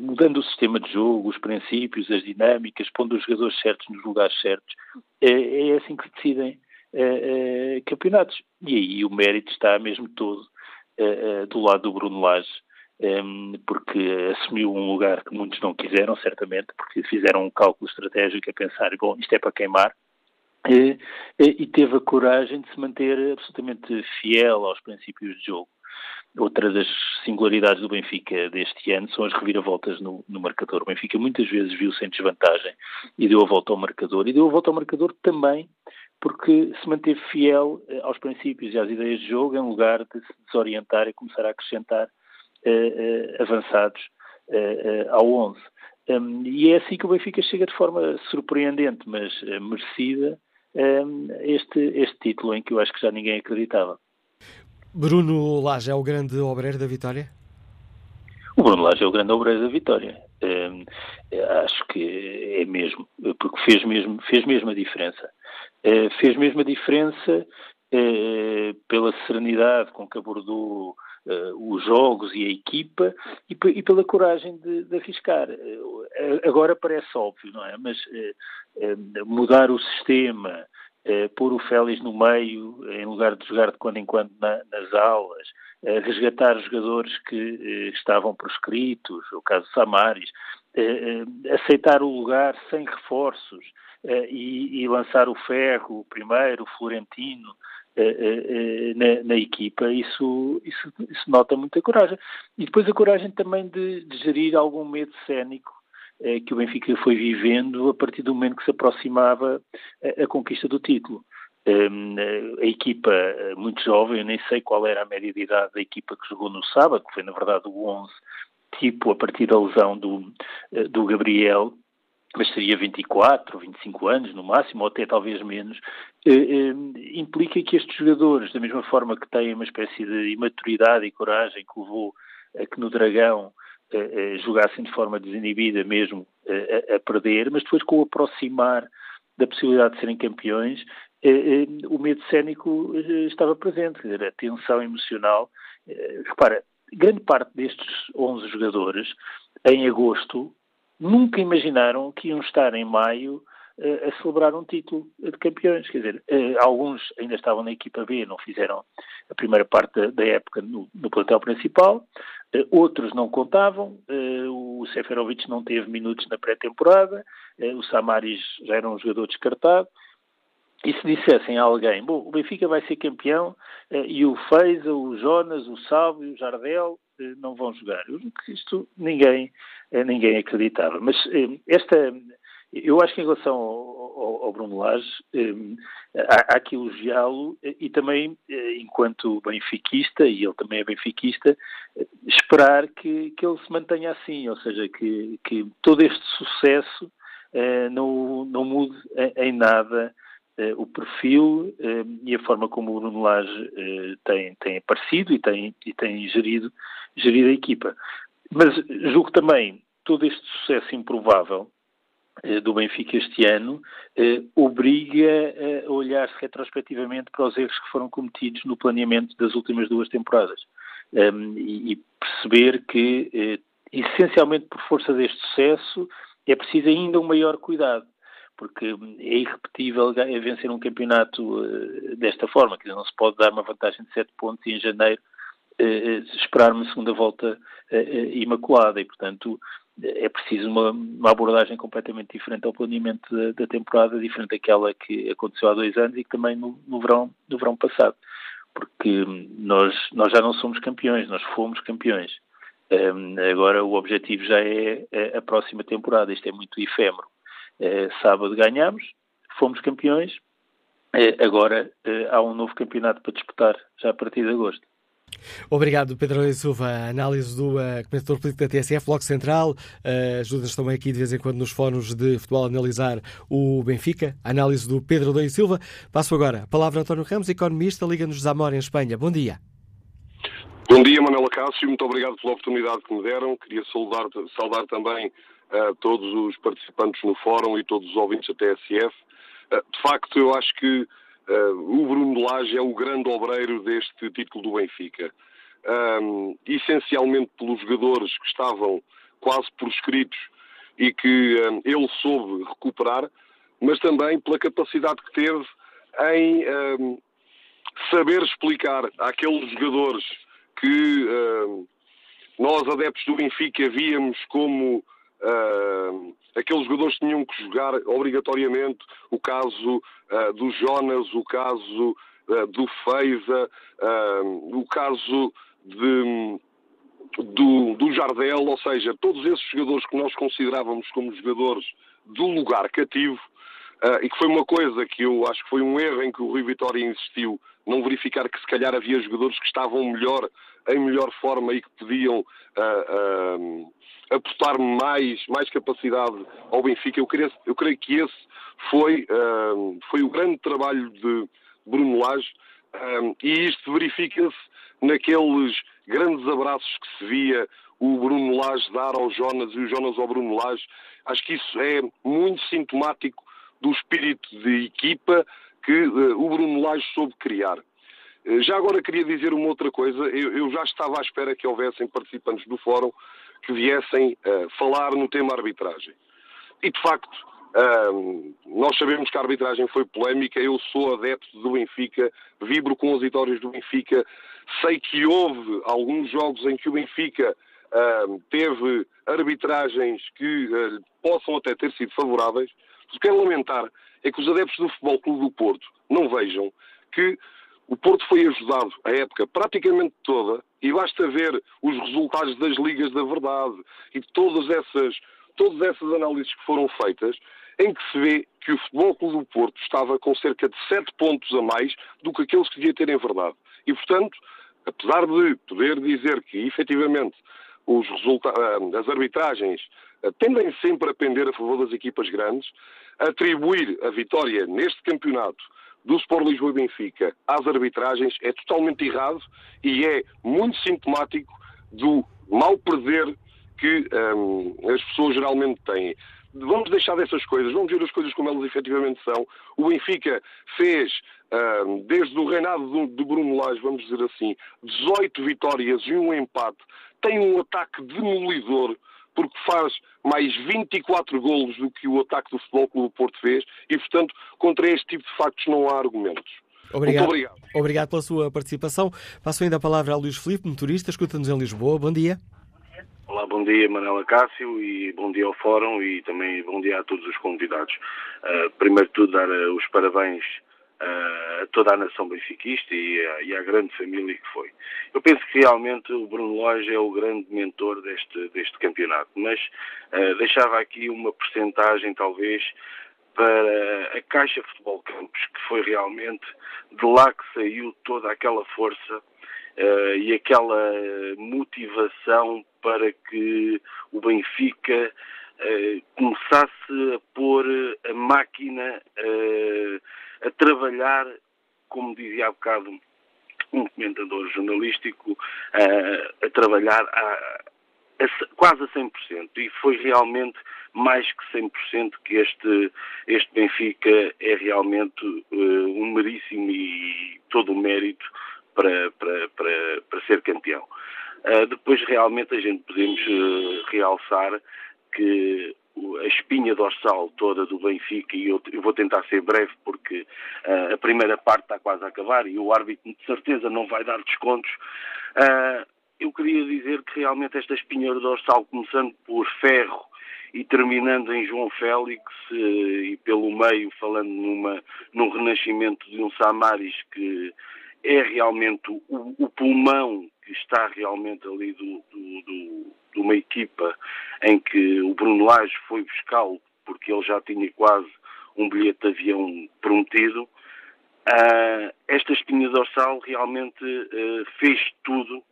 mudando o sistema de jogo, os princípios, as dinâmicas, pondo os jogadores certos nos lugares certos, é, é assim que se decidem eh, eh, campeonatos. E aí o mérito está mesmo todo do lado do Bruno Lage, ehm, porque assumiu um lugar que muitos não quiseram, certamente, porque fizeram um cálculo estratégico a pensar, bom, isto é para queimar, e teve a coragem de se manter absolutamente fiel aos princípios de jogo. Outra das singularidades do Benfica deste ano são as reviravoltas no, no, marcador. O Benfica muitas vezes viu-se em desvantagem e deu a volta ao marcador. E deu a volta ao marcador também porque se manteve fiel eh, aos princípios e às ideias de jogo em lugar de se desorientar e começar a acrescentar uh, uh, avançados uh, ao 11. Um, e é assim que o Benfica chega de forma surpreendente, mas merecida, um, este, este título em que eu acho que já ninguém acreditava. Bruno Lage é o grande obreiro da vitória? O Bruno Lage é o grande obreiro da vitória. Hum, acho que é mesmo, porque fez mesmo, fez mesmo a diferença. Uh, fez mesmo a diferença uh, pela serenidade com que abordou uh, os jogos e a equipa e, e pela coragem de, de arriscar. agora parece óbvio, não é? Mas mudar o sistema, eh, pôr o Félix no meio, em lugar de jogar de quando em quando na, nas aulas, eh, resgatar jogadores que eh, estavam proscritos, o caso de Samaris, aceitar o lugar sem reforços e, e, lançar o Ferro primeiro, o Florentino, na, na, equipa, isso, isso, isso, nota muita coragem. E depois a coragem também de, de gerir algum medo cénico que o Benfica foi vivendo a partir do momento que se aproximava a, a conquista do título. Um, a equipa eh, muito jovem, eu nem sei qual era a média de idade da equipa que jogou no sábado, que foi na verdade o 11, tipo a partir da lesão do, eh, do Gabriel, mas seria 24, 25 anos no máximo, ou até talvez menos, implica que estes jogadores, da mesma forma que têm uma espécie de imaturidade e coragem que levou a que no Dragão jogassem de forma desinibida mesmo a, a, perder, mas depois com o aproximar da possibilidade de serem campeões, o medo cénico estava presente, quer dizer, a tensão emocional. Repara, grande parte destes 11 jogadores, em agosto, nunca imaginaram que iam estar em maio a celebrar um título de campeões. Quer dizer, alguns ainda estavam na equipa B, não fizeram a primeira parte da época no, no plantel principal, eh, outros não contavam, eh, o Seferovic não teve minutos na pré-temporada, eh, o Samaris já era um jogador descartado, e se dissessem a alguém, bom, o Benfica vai ser campeão e o Feiza, o Jonas, o Salve, o Jardel não vão jogar. Isto ninguém, ninguém acreditava. Mas esta, eu acho que em relação ao, ao, ao Bruno Lage, eh, há, há que elogiá-lo e também, eh, enquanto benfiquista, e ele também é benfiquista, eh, esperar que, que ele se mantenha assim, ou seja, que, que todo este sucesso eh, não, não mude em, nada eh, o perfil eh, e a forma como o Bruno Lage tem, tem aparecido e tem, e tem gerido, gerido a equipa. Mas julgo também todo este sucesso improvável do Benfica este ano obriga a olhar-se retrospectivamente para os erros que foram cometidos no planeamento das últimas duas temporadas. Um, e, perceber que, essencialmente por força deste sucesso, é preciso ainda um maior cuidado porque é irrepetível vencer um campeonato desta forma, que não se pode dar uma vantagem de 7 pontos e em janeiro esperar uma segunda volta imaculada. E, portanto, é preciso uma, uma, abordagem completamente diferente ao planeamento da, da, temporada, diferente daquela que aconteceu há dois anos e que também no, no, verão, no verão passado. Porque nós, nós já não somos campeões, nós fomos campeões. Um, agora o objetivo já é a, a, próxima temporada, isto é muito efêmero. Uh, sábado ganhamos, fomos campeões, uh, agora uh, há um novo campeonato para disputar, já a partir de agosto. Obrigado, Pedro Leite Silva. Análise do uh, comentador político da TSF, Bloco Central. Uh, Ajuda-nos também aqui de vez em quando nos fóruns de futebol a analisar o Benfica. Análise do Pedro Leite Silva. Passo agora a palavra a António Ramos, economista, Liga-nos Zamora, em Espanha. Bom dia. Bom dia, Manuela Cássio. Muito obrigado pela oportunidade que me deram. Queria saudar, saudar também uh, todos os participantes no fórum e todos os ouvintes da TSF. Uh, de facto, eu acho que o Bruno Lage é o grande obreiro deste título do Benfica. Um, essencialmente pelos jogadores que estavam quase por escritos e que um, ele soube recuperar, mas também pela capacidade que teve em um, saber explicar àqueles jogadores que nós, adeptos do Benfica, víamos como Uh, aqueles jogadores tinham que jogar obrigatoriamente o caso uh, do Jonas, o caso uh, do Feiza, o caso de, do, do Jardel, ou seja, todos esses jogadores que nós considerávamos como jogadores do lugar cativo, e que foi uma coisa que eu acho que foi um erro em que o Rui Vitória insistiu, não verificar que se calhar havia jogadores que estavam melhor, em melhor forma e que podiam apostar mais, mais capacidade ao Benfica. Eu, queria, eu creio que esse foi, uh, foi o grande trabalho de Bruno Lage uh, e isto verifica-se naqueles grandes abraços que se via o Bruno Lage dar ao Jonas e o Jonas ao Bruno Lage. Acho que isso é muito sintomático do espírito de equipa que uh, o Bruno Lage soube criar. Já agora queria dizer uma outra coisa. Eu, eu, já estava à espera que houvessem participantes do fórum que viessem uh, falar no tema arbitragem. E, de facto, uh, nós sabemos que a arbitragem foi polémica, eu sou adepto do Benfica, vibro com as vitórias do Benfica, sei que houve alguns jogos em que o Benfica uh, teve arbitragens que possam até ter sido favoráveis. O que quero lamentar é que os adeptos do Futebol Clube do Porto não vejam que o Porto foi ajudado a época praticamente toda e basta ver os resultados das ligas da verdade e todas essas, todas essas análises que foram feitas em que se vê que o Futebol Clube do Porto estava com cerca de 7 pontos a mais do que aqueles que devia ter em verdade. E, portanto, apesar de poder dizer que, efetivamente, ah, as arbitragens ah, tendem sempre a pender a favor das equipas grandes, atribuir a vitória neste campeonato do Sport Lisboa e Benfica às arbitragens é totalmente errado e é muito sintomático do mal perder que um, as pessoas geralmente têm. Vamos deixar dessas coisas, vamos ver as coisas como elas efetivamente são. O Benfica fez, um, desde o reinado de Bruno Lage, vamos dizer assim, 18 vitórias e um empate. Tem um ataque demolidor porque faz mais 24 golos do que o ataque do Futebol Clube do Porto fez e, portanto, contra este tipo de factos não há argumentos. Obrigado. Muito obrigado. Obrigado pela sua participação. Passo ainda a palavra ao Luís Filipe, motorista, escuta-nos em Lisboa. Bom dia. Olá, bom dia Manela Cássio e bom dia ao Fórum e também bom dia a todos os convidados. Uh, primeiro de tudo, dar uh, os parabéns a toda a nação benfiquista e, a, e à grande família que foi. Eu penso que realmente o Bruno Lage é o grande mentor deste, deste campeonato, mas uh, deixava aqui uma percentagem talvez para a Caixa Futebol Campos, que foi realmente de lá que saiu toda aquela força uh, e aquela motivação para que o Benfica começasse a pôr a máquina uh, a trabalhar, como dizia há bocado um comentador jornalístico, a, a trabalhar a, quase a 100%. E foi realmente mais que 100% que este, este Benfica é realmente uh, um meríssimo e todo o mérito para, para, para, para ser campeão. Uh, depois, realmente, a gente podemos uh, realçar que a espinha dorsal toda do Benfica, e eu, vou tentar ser breve porque uh, a primeira parte está quase a acabar e o árbitro de certeza não vai dar descontos. Uh, eu queria dizer que realmente esta espinha dorsal, começando por Ferro e terminando em João Félix uh, e pelo meio falando numa, num renascimento de um Samaris que é realmente o, o pulmão que está realmente ali do, do, do, de uma equipa em que o Bruno Lage foi buscá-lo porque ele já tinha quase um bilhete de avião prometido. Uh, esta espinha dorsal realmente uh, fez tudo uh,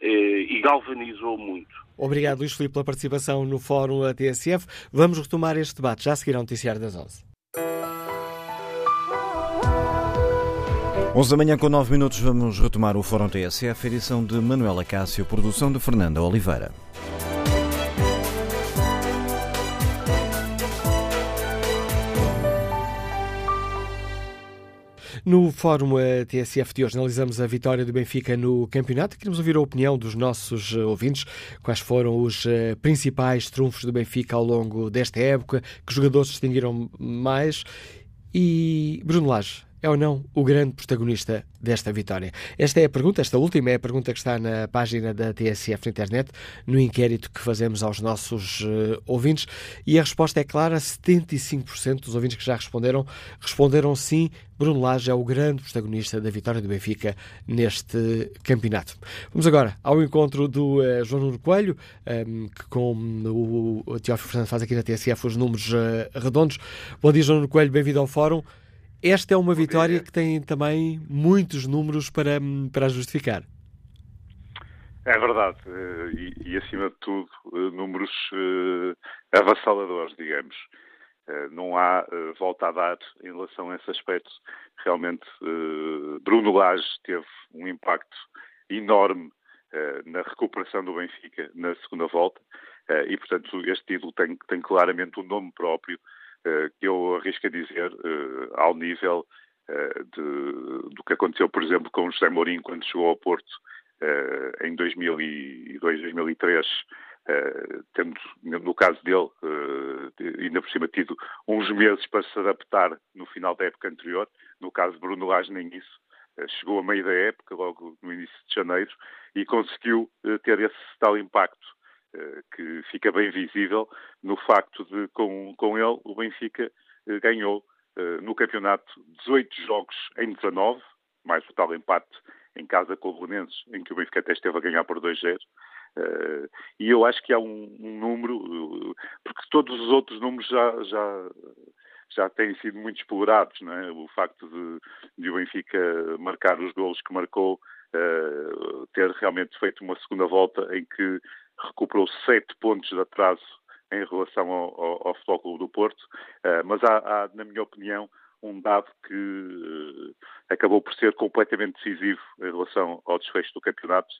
e galvanizou muito. Obrigado, Luís Filipe, pela participação no Fórum TSF. Vamos retomar este debate. Já seguirá o Noticiário das 11. 11 da manhã com 9 minutos vamos retomar o Fórum TSF, edição de Manuela Cássio, produção de Fernanda Oliveira. No Fórum TSF de hoje analisamos a vitória do Benfica no campeonato. Queremos ouvir a opinião dos nossos eh, ouvintes. Quais foram os eh, principais trunfos do Benfica ao longo desta época? Que jogadores distinguiram mais? E Bruno Lage, é ou não o grande protagonista desta vitória? Esta é a pergunta, esta última é a pergunta que está na página da TSF na internet, no inquérito que fazemos aos nossos uh, ouvintes, e a resposta é clara: 75% dos ouvintes que já responderam responderam sim. Bruno Lage é o grande protagonista da vitória do Benfica neste campeonato. Vamos agora ao encontro do uh, João Nuno Coelho, um, ehm, que com o, o Teófilo Fernandes faz aqui na TSF os números uh, redondos. Bom dia, João Nuno Coelho, bem-vindo ao Fórum. Esta é uma vitória que tem também muitos números para, para justificar. É verdade, eh, e, e acima de tudo, eh, números uh, avassaladores, digamos. Não há volta a dar em relação a esse aspecto. Realmente, Bruno Lage teve um impacto enorme na recuperação do Benfica na segunda volta, e portanto, este título tem, tem claramente um nome próprio eh, que eu arrisco a dizer eh, ao nível eh, de, do que aconteceu, por exemplo, com José Mourinho quando chegou ao Porto em 2002, 2003, tendo, no caso dele, ainda por cima tido uns meses para se adaptar no final da época anterior, no caso de Bruno Lage nem isso, chegou a meio da época, logo no início de janeiro, e conseguiu ter esse tal impacto. eh, que fica bem visível no facto de, com, com ele, o Benfica eh, ganhou eh, no campeonato 18 jogos em 19, mais o tal empate em casa com o Belenenses, em que o Benfica até esteve a ganhar por 2-0. Uh, e eu acho que há um, um número, porque todos os outros números já, já, já têm sido muito explorados, não é? O facto de, de o Benfica marcar os golos que marcou, uh, ter realmente feito uma segunda volta em que recuperou sete pontos de atraso em relação ao, ao, ao Futebol Clube do Porto, uh, mas há, há, na minha opinião, um dado que uh, acabou por ser completamente decisivo em relação ao desfecho do campeonato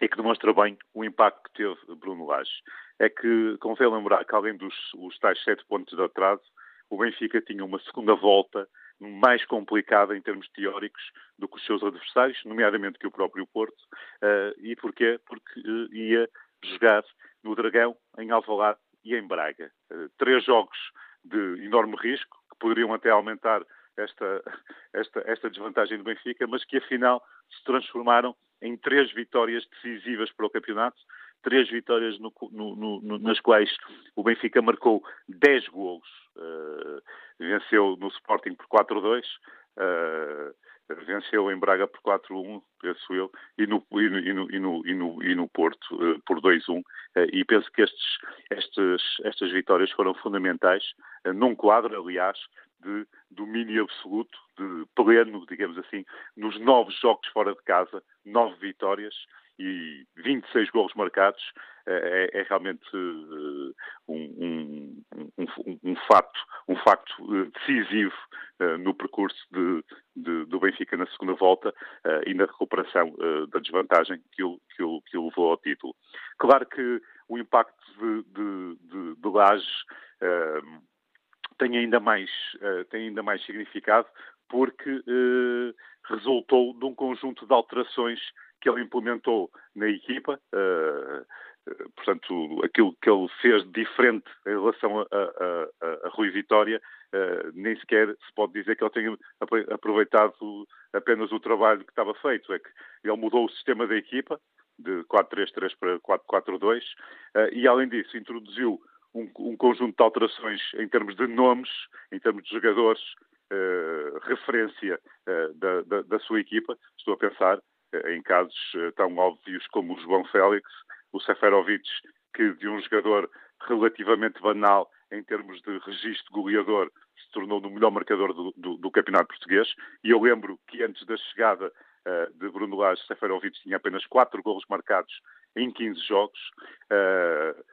e que demonstra bem o impacto que teve Bruno Lage. É que convém lembrar que, além dos os tais sete pontos de atraso, o Benfica tinha uma segunda volta mais complicada em termos teóricos do que os seus adversários, nomeadamente que o próprio Porto. Uh, e porquê? Porque uh, ia jogar no Dragão, em Alvalade e em Braga. Uh, três jogos de enorme risco, que poderiam até aumentar esta, esta, esta desvantagem do Benfica, mas que afinal se transformaram em três vitórias decisivas para o campeonato, três vitórias no, no, no, nas quais o Benfica marcou 10 golos. Uh, venceu no Sporting por 4-2, uh, eh, venceu em Braga por 4-1, penso eu, e no, e no, e no, e no, e no Porto uh, por 2-1. e penso que estes, estes, estas vitórias foram fundamentais, num quadro, aliás, de domínio absoluto, de pleno, digamos assim, nos nove jogos fora de casa, nove vitórias, e 26 golos marcados é, é realmente um, um, um, um, fato, um facto decisivo no percurso de, de, do Benfica na segunda volta e na recuperação da desvantagem que o, que, o, que o levou ao título. Claro que o impacto de, de, de, de Lages tem ainda mais, tem ainda mais significado porque resultou de um conjunto de alterações que ele implementou na equipa. Uh, portanto, aquilo que ele fez diferente em relação a, a, a, a Rui Vitória, nem sequer se pode dizer que ele tenha aproveitado apenas o trabalho que estava feito. É que ele mudou o sistema da equipa, de 4-3-3 para 4-4-2, e além disso introduziu um, um, conjunto de alterações em termos de nomes, em termos de jogadores, referência da, da, da, sua equipa. Estou a pensar em casos tão óbvios como o João Félix, o Seferovic, que de um jogador relativamente banal em termos de registro goleador se tornou no melhor marcador do, do, do campeonato português. E eu lembro que antes da chegada de Bruno Lage, Seferovic tinha apenas 4 golos marcados em 15 jogos. Uh,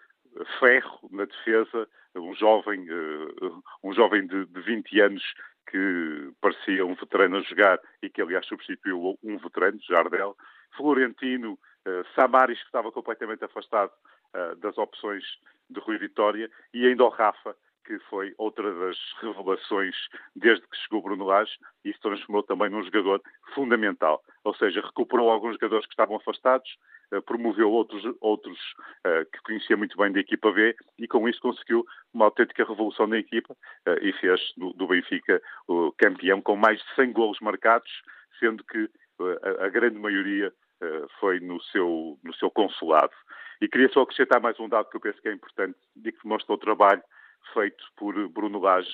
ferro na defesa, um jovem, uh, um jovem de, de 20 anos que parecia um veterano a jogar e que, aliás, substituiu um veterano, Jardel. Florentino, uh, Samaris, que estava completamente afastado uh, das opções de Rui Vitória, e ainda o Rafa, que foi outra das revelações desde que chegou Bruno Lage e se transformou também num jogador fundamental. Ou seja, recuperou alguns jogadores que estavam afastados, eh, promoveu outros, outros uh, que conhecia muito bem da equipa B e com isso conseguiu uma autêntica revolução na equipa uh, e fez do, Benfica o campeão com mais de 100 golos marcados, sendo que a, grande maioria foi no seu, no seu consulado. E queria só acrescentar mais um dado que eu penso que é importante e que demonstra o trabalho feito por Bruno Lage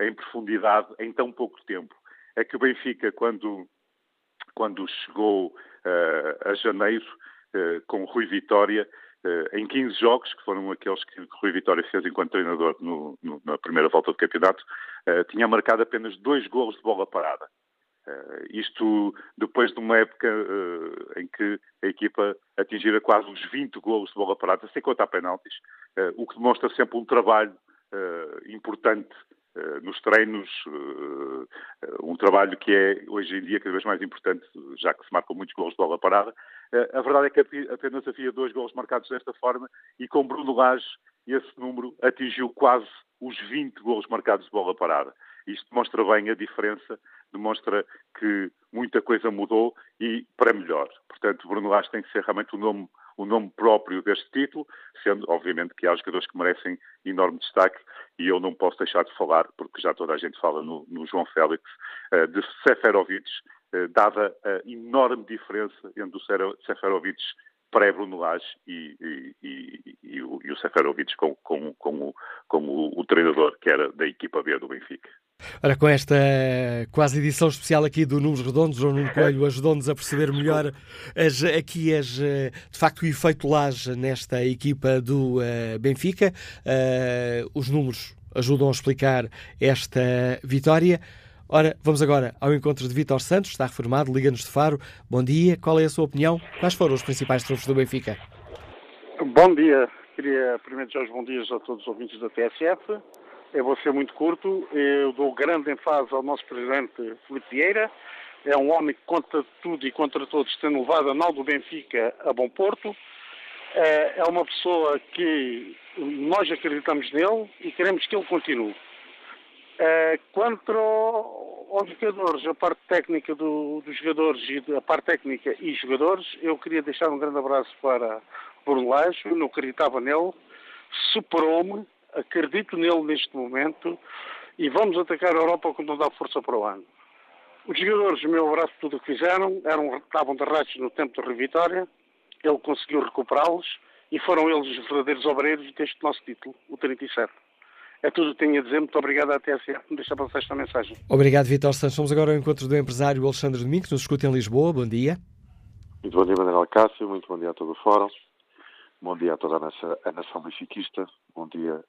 em profundidade em tão pouco tempo. É que o Benfica, quando, quando chegou a janeiro, eh, com Rui Vitória eh, em 15 jogos, que foram aqueles que Rui Vitória fez enquanto treinador no, no, na primeira volta do campeonato, eh, tinha marcado apenas dois golos de bola parada. isto depois de uma época em que a equipa atingira quase os 20 golos de bola parada, sem contar penaltis, o que demonstra sempre um trabalho importante eh, nos treinos, eh, um trabalho que é hoje em dia cada vez mais importante, já que se marcam muitos gols de bola parada. Eh, a verdade é que apenas havia dois gols marcados desta forma e com Bruno Lage esse número atingiu quase os 20 gols marcados de bola parada. Isto demonstra bem a diferença, demonstra que muita coisa mudou e para melhor. Portanto, Bruno Lage tem que ser realmente o nome o nome próprio deste título, sendo, obviamente, que há jogadores que merecem enorme destaque e eu não posso deixar de falar, porque já toda a gente fala no, no João Félix, uh, de Seferovic, uh, dada a enorme diferença entre o Seferovic pré-Bruno e, e, e, e, o, o Seferovic como, como, como, como o, o treinador que era da equipa B do Benfica. Ora, com esta quase edição especial aqui do Números Redondos, o Nuno Coelho ajudou-nos a perceber melhor as, aqui as, de facto o efeito Laje nesta equipa do uh, Benfica. Uh, os números ajudam a explicar esta vitória. Ora, vamos agora ao encontro de Vítor Santos, está reformado, Liga-nos de Faro. Bom dia, qual é a sua opinião? Quais foram os principais trunfos do Benfica? Bom dia, queria primeiro desejar os bons dias a todos os ouvintes da TSF. Eu vou ser muito curto, eu dou grande ênfase ao nosso presidente Felipe Vieira. É um homem que contra tudo e contra todos tem levado a nau do Benfica a bom porto. É, é uma pessoa que nós acreditamos nele e queremos que ele continue. Uh, quanto aos jogadores, a parte técnica do, dos jogadores e a parte técnica e jogadores, eu queria deixar um grande abraço para Bruno Lage, não acreditava nele, superou-me, acredito nele neste momento e vamos atacar a Europa quando não dá força para o ano. Os jogadores, o meu abraço tudo o que fizeram, eram, estavam derrados no tempo de Revitória, ele conseguiu recuperá-los e foram eles os verdadeiros obreiros deste nosso título, o 37. É tudo o que tenho a dizer. Muito obrigado à TSF por me deixar passar esta mensagem. Obrigado, Vitor Santos. Vamos agora ao encontro do empresário Alexandre Domingos, nos escuta em Lisboa. Bom dia. Muito bom dia, Manuel Cássio. Muito bom dia a todo o Fórum. Bom dia a toda a, nossa, a nação benfiquista. Bom dia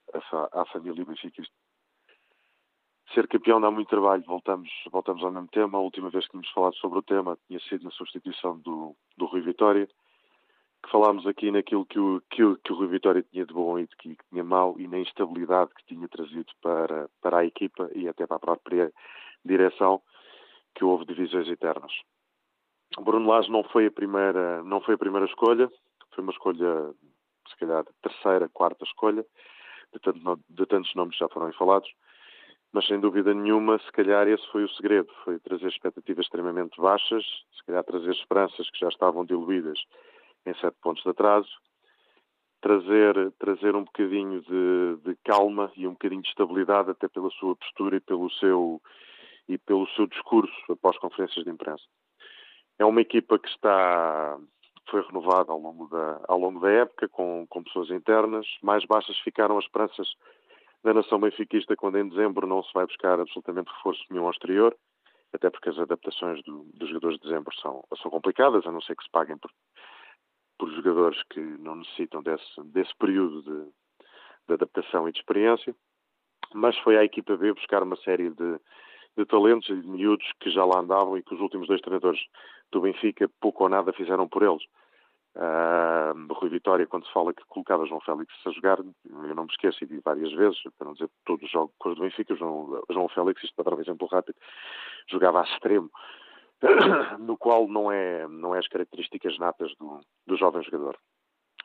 à, família benfiquista. Ser campeão dá muito trabalho. Voltamos, voltamos ao mesmo tema. A última vez que nos falado sobre o tema tinha sido na substituição do, do Rui Vitória. que falámos aqui naquilo que o, que, o, que o Rui Vitória tinha de bom e de que tinha mau e na instabilidade que tinha trazido para, para a equipa e até para a própria direção, que houve divisões eternas. Bruno Lage não foi a primeira, não foi a primeira escolha, foi uma escolha, se calhar, terceira, quarta escolha, de, tanto, de tantos nomes já foram falados, mas sem dúvida nenhuma, se calhar esse foi o segredo, foi trazer expectativas extremamente baixas, se calhar trazer esperanças que já estavam diluídas em sete pontos de atraso, trazer, trazer um bocadinho de, de calma e um bocadinho de estabilidade até pela sua postura e pelo seu, e pelo seu discurso após conferências de imprensa. É uma equipa que está foi renovada ao longo da, ao longo da época, com, com pessoas internas. Mais baixas ficaram as esperanças da nação benfiquista quando em dezembro não se vai buscar absolutamente reforço nenhum ao exterior, até porque as adaptações do, dos jogadores de dezembro são, são complicadas, a não ser que se paguem por, por jogadores que não necessitam desse, desse período de, de adaptação e de experiência. Mas foi à equipa B buscar uma série de, de talentos e de miúdos que já lá andavam e que os últimos dois treinadores do Benfica pouco ou nada fizeram por eles. Uh, Rui Vitória, quando se fala que colocava João Félix a jogar, eu não me esqueço e várias vezes, para não dizer todos os jogos do Benfica, João, João Félix, isto para dar um exemplo rápido, jogava a extremo, no qual não é, não é as características natas do, do jovem jogador.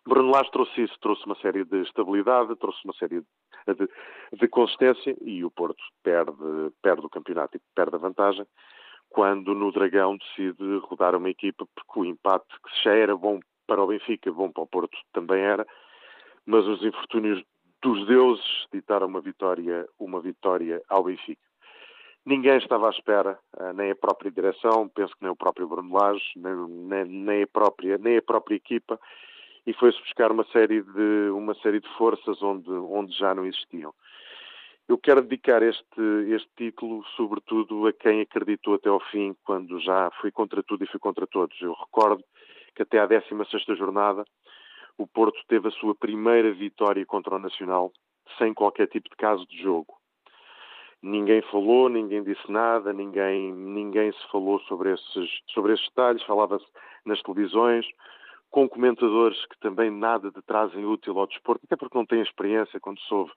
Bruno Lage trouxe isso, trouxe uma série de estabilidade, trouxe uma série de, de consistência e o Porto perde, perde o campeonato e perde a vantagem quando no Dragão decide rodar uma equipa, porque o empate, que já era bom para o Benfica, bom para o Porto também era, mas os infortúnios dos deuses ditaram uma vitória, uma vitória ao Benfica. Ninguém estava à espera, eh, nem a própria direção, penso que nem o próprio Bruno Lage, nem, nem, a própria, nem a própria equipa, e foi-se buscar uma série de, uma série de forças onde, onde já não existiam. Eu quero dedicar este, este título, sobretudo, a quem acreditou até ao fim, quando já fui contra tudo e fui contra todos. Eu recordo que até à 16 jornada o Porto teve a sua primeira vitória contra o Nacional sem qualquer tipo de caso de jogo. Ninguém falou, ninguém disse nada, ninguém, ninguém se falou sobre esses, sobre esses detalhes, falava-se nas televisões, com comentadores que também nada de trazem útil ao desporto, até porque não têm experiência quando soube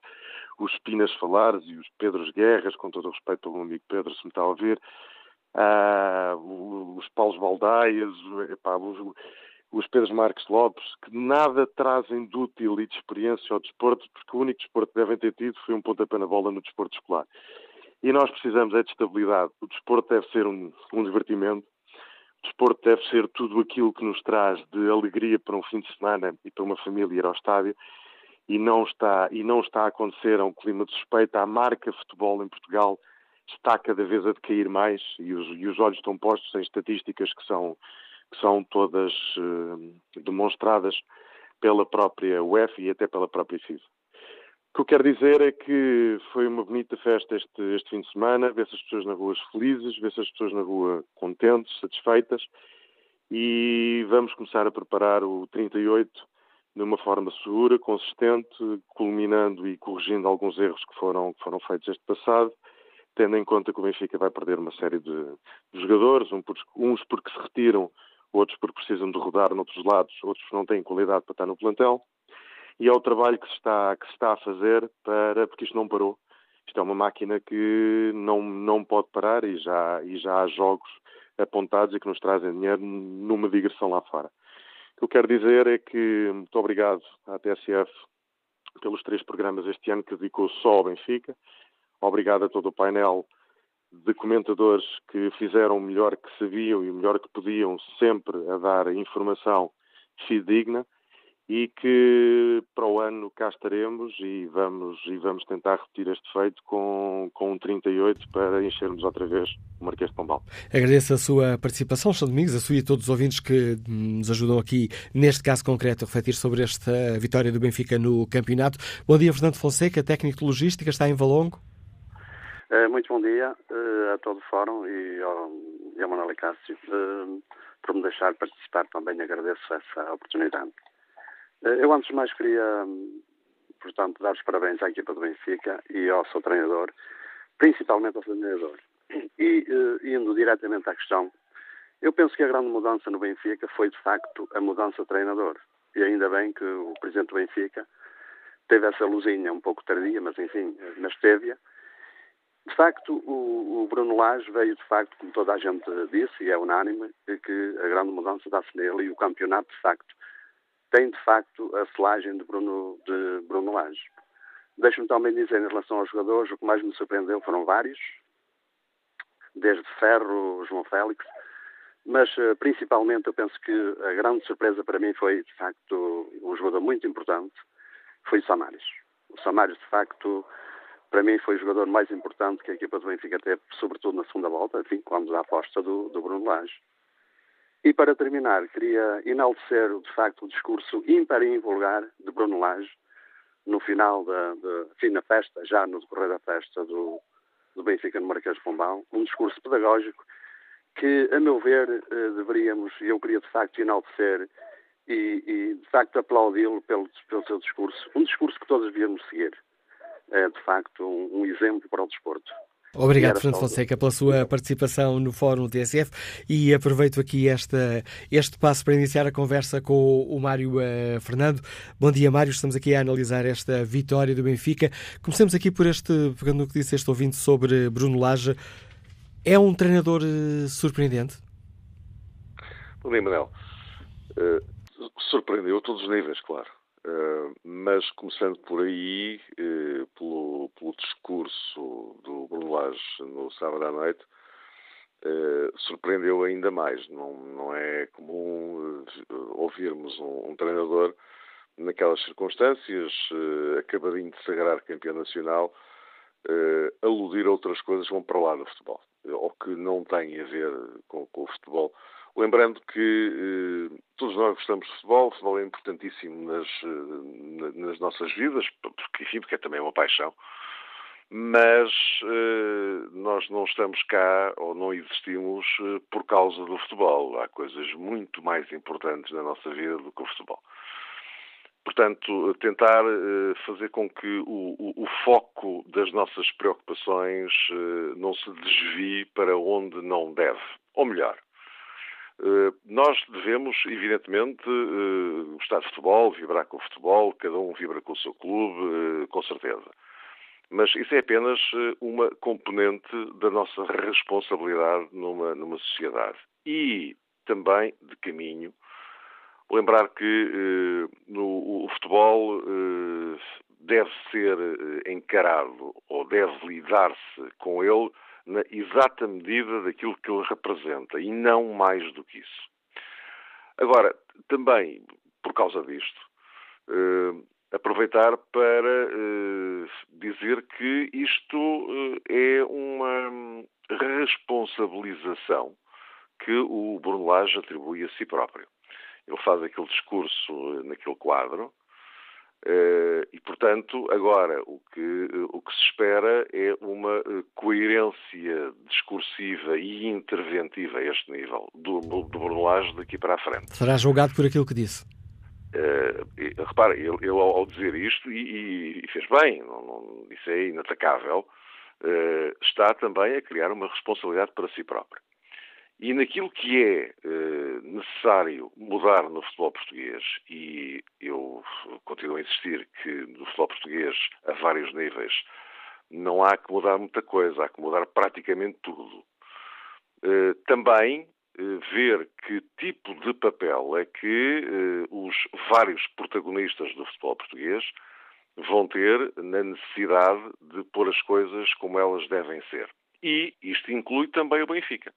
os Pinas Falares e os Pedros Guerras, com todo o respeito pelo amigo Pedro, se me está a ouvir, uh, os Paulos Baldaias, epá, os, os Pedros Marques Lopes, que nada trazem de útil e de experiência ao desporto, porque o único desporto que devem ter tido foi um pontapé na bola no desporto escolar. E nós precisamos é de estabilidade. O desporto deve ser um, um divertimento, desporto deve ser tudo aquilo que nos traz de alegria para um fim de semana e para uma família ir ao estádio e não está e não está a acontecer a um clima de suspeita. A marca futebol em Portugal está cada vez a decair mais e os, e os olhos estão postos em estatísticas que são que são todas uh, demonstradas pela própria UEFA e até pela própria FIFA. O que eu quero dizer é que foi uma bonita festa este, este fim de semana, ver-se as pessoas nas ruas felizes, ver-se as pessoas na rua contentes, satisfeitas e vamos começar a preparar o 38 de uma forma segura, consistente, culminando e corrigindo alguns erros que foram, que foram feitos este passado, tendo em conta que o Benfica vai perder uma série de, de jogadores, uns porque se retiram, outros porque precisam de rodar noutros lados, outros não têm qualidade para estar no plantel. E é o trabalho que se está, que se está a fazer para, porque isto não parou. Isto é uma máquina que não, não pode parar e já, e já há jogos apontados e que nos trazem dinheiro numa digressão lá fora. O que eu quero dizer é que muito obrigado à TSF pelos três programas este ano que dedicou só ao Benfica. Obrigado a todo o painel de comentadores que fizeram o melhor que sabiam e o melhor que podiam, sempre a dar informação fidedigna e que para o ano cá estaremos e vamos, e vamos tentar repetir este feito com, com um 38 para enchermos outra vez o Marquês de Pombal. Agradeço a sua participação, São Domingos, a sua e a todos os ouvintes que nos ajudam aqui, neste caso concreto, a refletir sobre esta vitória do Benfica no campeonato. Bom dia, Fernando Fonseca, técnico de logística, está em Valongo. Eh, muito bom dia uh, a todo o Fórum e ao, e ao Manuel Cássio. Uh, por me deixar participar também agradeço essa oportunidade. Eh, eu, antes de mais, queria, portanto, dar os parabéns à equipa do Benfica e ao seu treinador, principalmente ao seu treinador. E, uh, indo diretamente à questão, eu penso que a grande mudança no Benfica foi, de facto, a mudança de treinador. e ainda bem que o Presidente do Benfica teve essa luzinha um pouco tardia, mas enfim, mas teve-a. De facto, o, o, Bruno Lage veio, de facto, como toda a gente disse, e é unânime, que a grande mudança dá-se nele e o campeonato, de facto, tem, de facto, a selagem de Bruno, de Bruno Lage. Deixo-me também dizer, em relação aos jogadores, o que mais me surpreendeu foram vários, desde Ferro, João Félix, mas eh, principalmente eu penso que a grande surpresa para mim foi, de facto, um jogador muito importante, foi o Samaris. O Samaris, de facto, para mim foi o jogador mais importante que a equipa do Benfica teve, sobretudo na segunda volta, enfim, quando a aposta do, do Bruno Lage. E para terminar, queria enaltecer, de facto, o discurso ímpar e invulgar de Bruno Lage no final da, enfim, na festa, já no decorrer da festa do, do Benfica no Marquês de Pombal, um discurso pedagógico que, a meu ver, eh, deveríamos, e eu queria de facto enaltecer e, e de facto aplaudi-lo pelo, pelo seu discurso, um discurso que todos devíamos seguir. É de facto um, um exemplo para o desporto. Obrigado, Fernando Fonseca, pela sua participação no Fórum TSF e aproveito aqui esta, este passo para iniciar a conversa com o Mário uh, Fernando. Bom dia, Mário. Estamos aqui a analisar esta vitória do Benfica. Comecemos aqui por este, pegando o que disse este ouvinte sobre Bruno Lage. É um treinador uh, surpreendente? Bom dia, Manuel. Uh, surpreendeu a todos os níveis, claro. Uh, mas começando por aí, uh, pelo, pelo, discurso do Bruno Lage no sábado à noite, uh, surpreendeu ainda mais. Não, não é comum ouvirmos um, um, treinador naquelas circunstâncias, acabadinho de sagrar campeão nacional, aludir a outras coisas que vão para lá do futebol, ou que não têm a ver com, com o futebol Lembrando que eh, todos nós gostamos de futebol, o futebol é importantíssimo nas, eh, nas nossas vidas, porque, enfim, porque é também uma paixão, mas eh, nós não estamos cá ou não existimos eh, por causa do futebol. Há coisas muito mais importantes na nossa vida do que o futebol. Portanto, tentar eh, fazer com que o, o, o, foco das nossas preocupações eh, não se desvie para onde não deve. Ou melhor, nós devemos, evidentemente, eh, gostar de futebol, vibrar com o futebol, cada um vibra com o seu clube, eh, com certeza. Mas isso é apenas uma componente da nossa responsabilidade numa, numa sociedade. E também, de caminho, lembrar que no, o futebol deve ser encarado ou deve lidar-se com ele na exata medida daquilo que ele representa e não mais do que isso. Agora, também, por causa disto, eh, aproveitar para eh, dizer que isto eh, é uma responsabilização que o Bruno atribui a si próprio. Ele faz aquele discurso naquele quadro, e, portanto, agora o que, uh, o que se espera é uma uh, coerência discursiva e interventiva a este nível do, do Brunelage daqui para a frente. Será julgado por aquilo que disse? Uh, repare, ele, ele, ao dizer isto, e, e fez bem, não, não, isso é inatacável, está também a criar uma responsabilidade para si próprio. E naquilo que é eh, necessário mudar no futebol português, e eu continuo a insistir que no futebol português, a vários níveis, não há que mudar muita coisa, há que mudar praticamente tudo. Eh, também eh, ver que tipo de papel é que os vários protagonistas do futebol português vão ter na necessidade de pôr as coisas como elas devem ser. E isto inclui também o Benfica.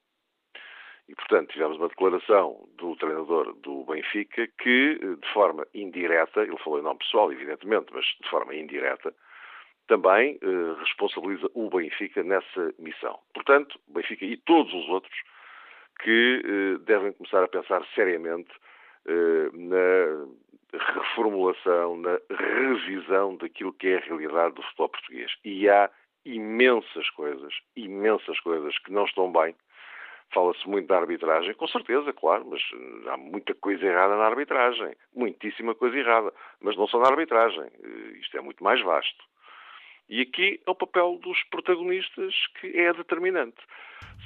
E, portanto, tivemos uma declaração do treinador do Benfica que, de forma indireta, ele falou em nome pessoal, evidentemente, mas de forma indireta, também eh, responsabiliza o Benfica nessa missão. Portanto, o Benfica e todos os outros que eh, devem começar a pensar seriamente eh, na reformulação, na revisão daquilo que é a realidade do futebol português. E há imensas coisas, imensas coisas que não estão bem Fala-se muito da arbitragem, com certeza, claro, mas há muita coisa errada na arbitragem. Muitíssima coisa errada. Mas não só na arbitragem. Eh, isto é muito mais vasto. E aqui é o papel dos protagonistas que é determinante.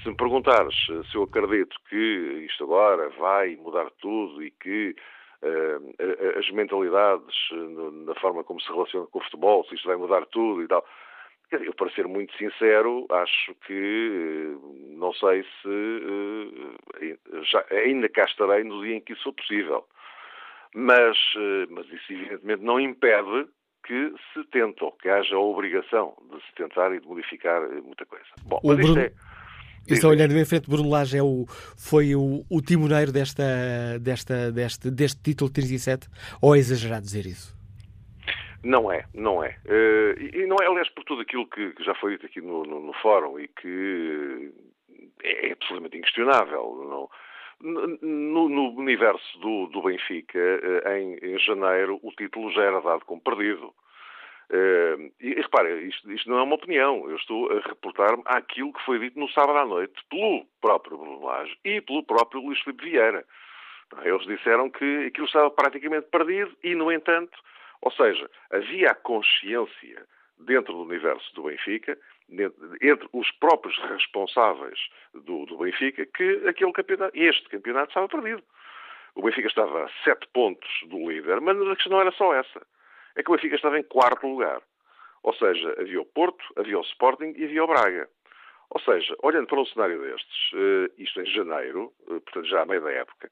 Se me perguntares se eu acredito que isto agora vai mudar tudo e que uh, as mentalidades, na forma como se relaciona com o futebol, se isto vai mudar tudo e tal. Eu, para ser muito sincero, acho que não sei se já, ainda cá estarei no dia em que isso for possível. Mas, mas isso evidentemente não impede que se tente, ou que haja a obrigação de se tentar e de modificar muita coisa. Bom, o mas isto Bruno... é... E só olhando em frente, Bruno Lage é o, foi o, o timoneiro desta, desta, deste, deste título 37? Ou é exagerado dizer isso? Não é, não é. Uh, e não é, aliás, por tudo aquilo que, já foi dito aqui no, no, no, fórum e que é, é absolutamente inquestionável. No, no, universo do, do Benfica, eh, em, em, janeiro, o título já era dado como perdido. E, e repare, isto, isto, não é uma opinião, eu estou a reportar-me àquilo que foi dito no sábado à noite pelo próprio Bruno Lage e pelo próprio Luís Filipe Vieira. Eles disseram que aquilo estava praticamente perdido e, no entanto, ou seja, havia a consciência dentro do universo do Benfica, entre os próprios responsáveis do, do Benfica, que aquele campeonato, este campeonato estava perdido. O Benfica estava a sete pontos do líder, mas a questão era só essa é que o Benfica estava em quarto lugar. Ou seja, havia o Porto, havia o Sporting e havia o Braga. Ou seja, olhando para um cenário destes, uh, isto em janeiro, uh, portanto já à meia da época,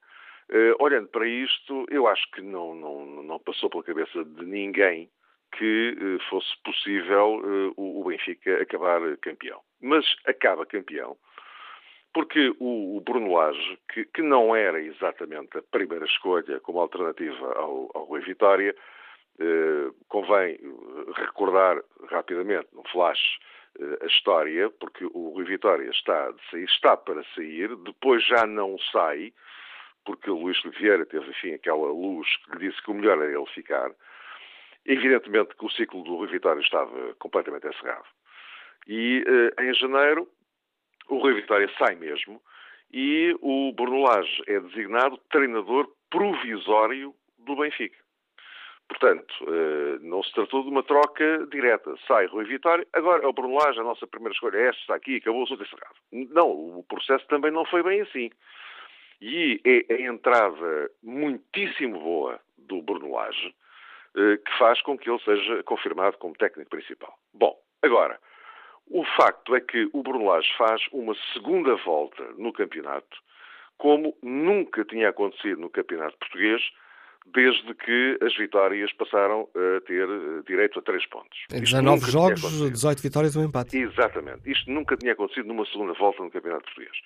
olhando para isto, eu acho que não, não, não passou pela cabeça de ninguém que fosse possível o, o, Benfica acabar campeão. Mas acaba campeão porque o, Bruno Lage, que, que, não era exatamente a primeira escolha como alternativa ao, ao Rui Vitória, eh, convém recordar rapidamente, no flash, eh, a história, porque o Rui Vitória está, sair, está para sair, depois já não sai, porque o Luís Vieira teve, enfim, aquela luz que lhe disse que o melhor era ele ficar. Evidentemente que o ciclo do Rui Vitória estava completamente encerrado. E eh, em janeiro, o Rui Vitória sai mesmo e o Bruno Lage é designado treinador provisório do Benfica. Portanto, eh, não se tratou de uma troca direta. Sai Rui Vitória, agora é o Bruno Lage, a nossa primeira escolha é esta, está aqui, acabou o assunto encerrado. Não, o processo também não foi bem assim. E é a entrada muitíssimo boa do Bruno Lage eh, que faz com que ele seja confirmado como técnico principal. Bom, agora, o facto é que o Bruno Lage faz uma segunda volta no campeonato, como nunca tinha acontecido no campeonato português, desde que as vitórias passaram a ter eh, direito a três pontos. Em 19 jogos, 18 vitórias e um empate. Exatamente. Isto nunca tinha acontecido numa segunda volta no Campeonato Português.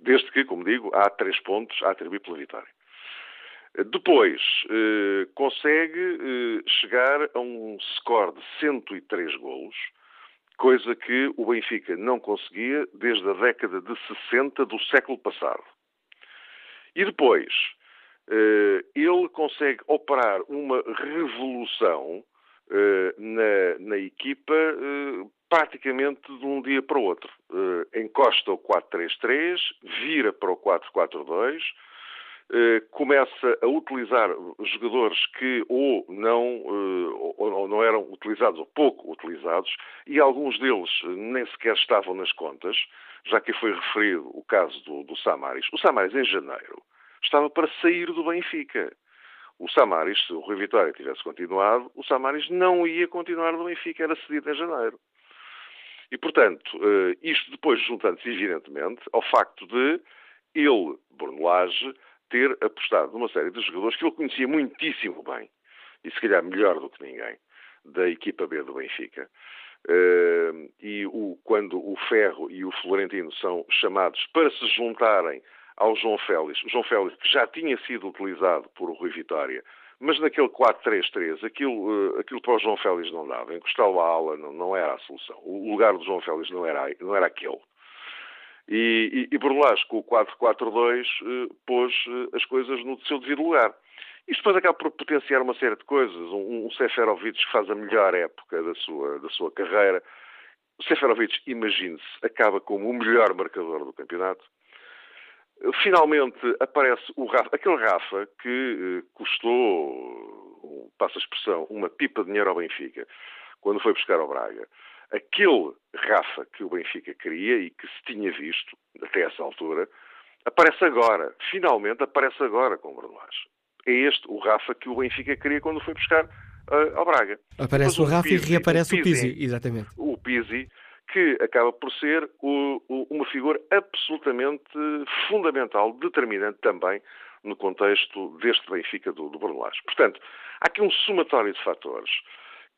Desde que, como digo, há três pontos a atribuir pela vitória. Depois, eh, consegue eh, chegar a um score de 103 golos, coisa que o Benfica não conseguia desde a década de 60 do século passado. E depois, eh, ele consegue operar uma revolução eh, na, na equipa eh, praticamente de um dia para o outro. encosta o 4-3-3, vira para o 4-4-2, começa a utilizar jogadores que ou não, ou não eram utilizados ou pouco utilizados e alguns deles nem sequer estavam nas contas, já que foi referido o caso do, do Samaris. O Samaris, em janeiro, estava para sair do Benfica. O Samaris, se o Rui Vitória tivesse continuado, o Samaris não ia continuar no Benfica, era cedido em janeiro. E, portanto, eh, isto depois juntando-se, evidentemente, ao facto de ele, Bruno Lage, ter apostado numa série de jogadores que ele conhecia muitíssimo bem, e se calhar melhor do que ninguém, da equipa B do Benfica. Eh, e o, quando o Ferro e o Florentino são chamados para se juntarem ao João Félix. O João Félix que já tinha sido utilizado por Rui Vitória, mas naquele 4-3-3, aquilo, eh, aquilo para o João Félix não dava. Encostá-lo à ala não, não, era a solução. O lugar do João Félix não era, não era aquele. E, e, e com o 4-4-2, eh, pôs eh, as coisas no seu devido lugar. Isto depois acaba por potenciar uma série de coisas. Um, um Seferovic que faz a melhor época da sua, da sua carreira. O Seferovic, imagine-se, acaba como o melhor marcador do campeonato. Finalmente aparece o Rafa, aquele Rafa que eh, custou, passa a expressão, uma pipa de dinheiro ao Benfica, quando foi buscar ao Braga. Aquele Rafa que o Benfica queria e que se tinha visto até essa altura, aparece agora, finalmente aparece agora com o Bruno Lage. é este, o Rafa, que o Benfica queria quando foi buscar uh, ao Braga. Aparece o Rafa Pizzi, e reaparece o Pizzi, Pizzi, exatamente. O Pizzi, que acaba por ser o, o, uma figura absolutamente fundamental, determinante também no contexto deste Benfica do, do Bruno Lage. Portanto, há aqui um somatório de fatores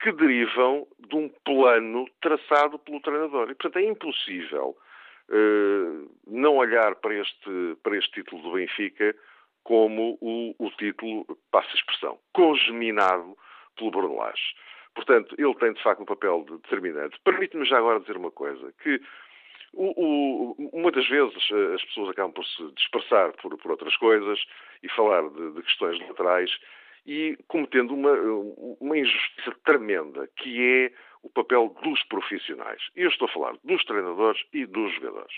que derivam de um plano traçado pelo treinador. E, portanto, é impossível uh, não olhar para este, para este título do Benfica como o, o título, passa a expressão, congeminado pelo Bruno Lage. Portanto, ele tem de facto um papel determinante. Permite-me já agora dizer uma coisa, que o, o, muitas vezes eh, as pessoas acabam por se dispersar por, por outras coisas e falar de, de questões laterais e cometendo uma, uma injustiça tremenda, que é o papel dos profissionais. E eu estou a falar dos treinadores e dos jogadores.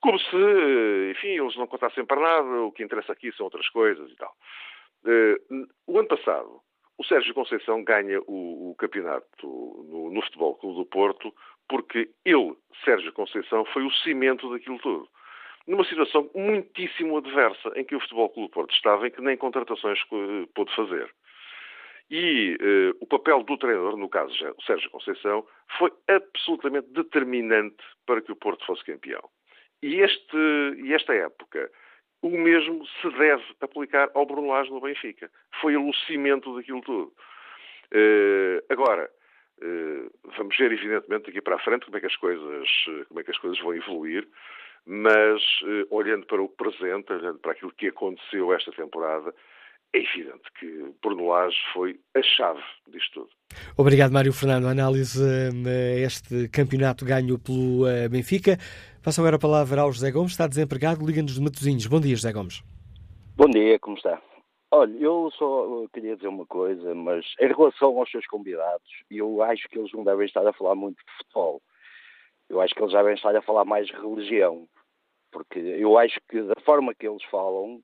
Como se, enfim, eles não contassem para nada, o que interessa aqui são outras coisas e tal. Uh, o ano passado, o Sérgio Conceição ganha o, o campeonato no, no Futebol Clube do Porto porque ele, Sérgio Conceição, foi o cimento daquilo tudo numa situação muitíssimo adversa em que o Futebol Clube Porto estava, em que nem contratações pôde fazer. E uh, o papel do treinador, no caso o Sérgio Conceição, foi absolutamente determinante para que o Porto fosse campeão. E, este, e esta época, o mesmo se deve aplicar ao Bruno Lage no Benfica. Foi o cimento daquilo tudo. Uh, agora, uh, vamos ver evidentemente daqui para a frente como é que as coisas, como é que as coisas vão evoluir mas eh, olhando para o presente, olhando para aquilo que aconteceu esta temporada, é evidente que Bruno Lage foi a chave disto tudo. Obrigado, Mário Fernando. Análise a eh, este campeonato ganho pelo eh, Benfica. Passo agora a palavra ao José Gomes, está desempregado, liga-nos de Matosinhos. Bom dia, José Gomes. Bom dia, como está? Olha, eu só queria dizer uma coisa, mas em relação aos seus convidados, eu acho que eles não devem estar a falar muito de futebol. Eu acho que eles devem estar a falar mais de religião porque eu acho que da forma que eles falam,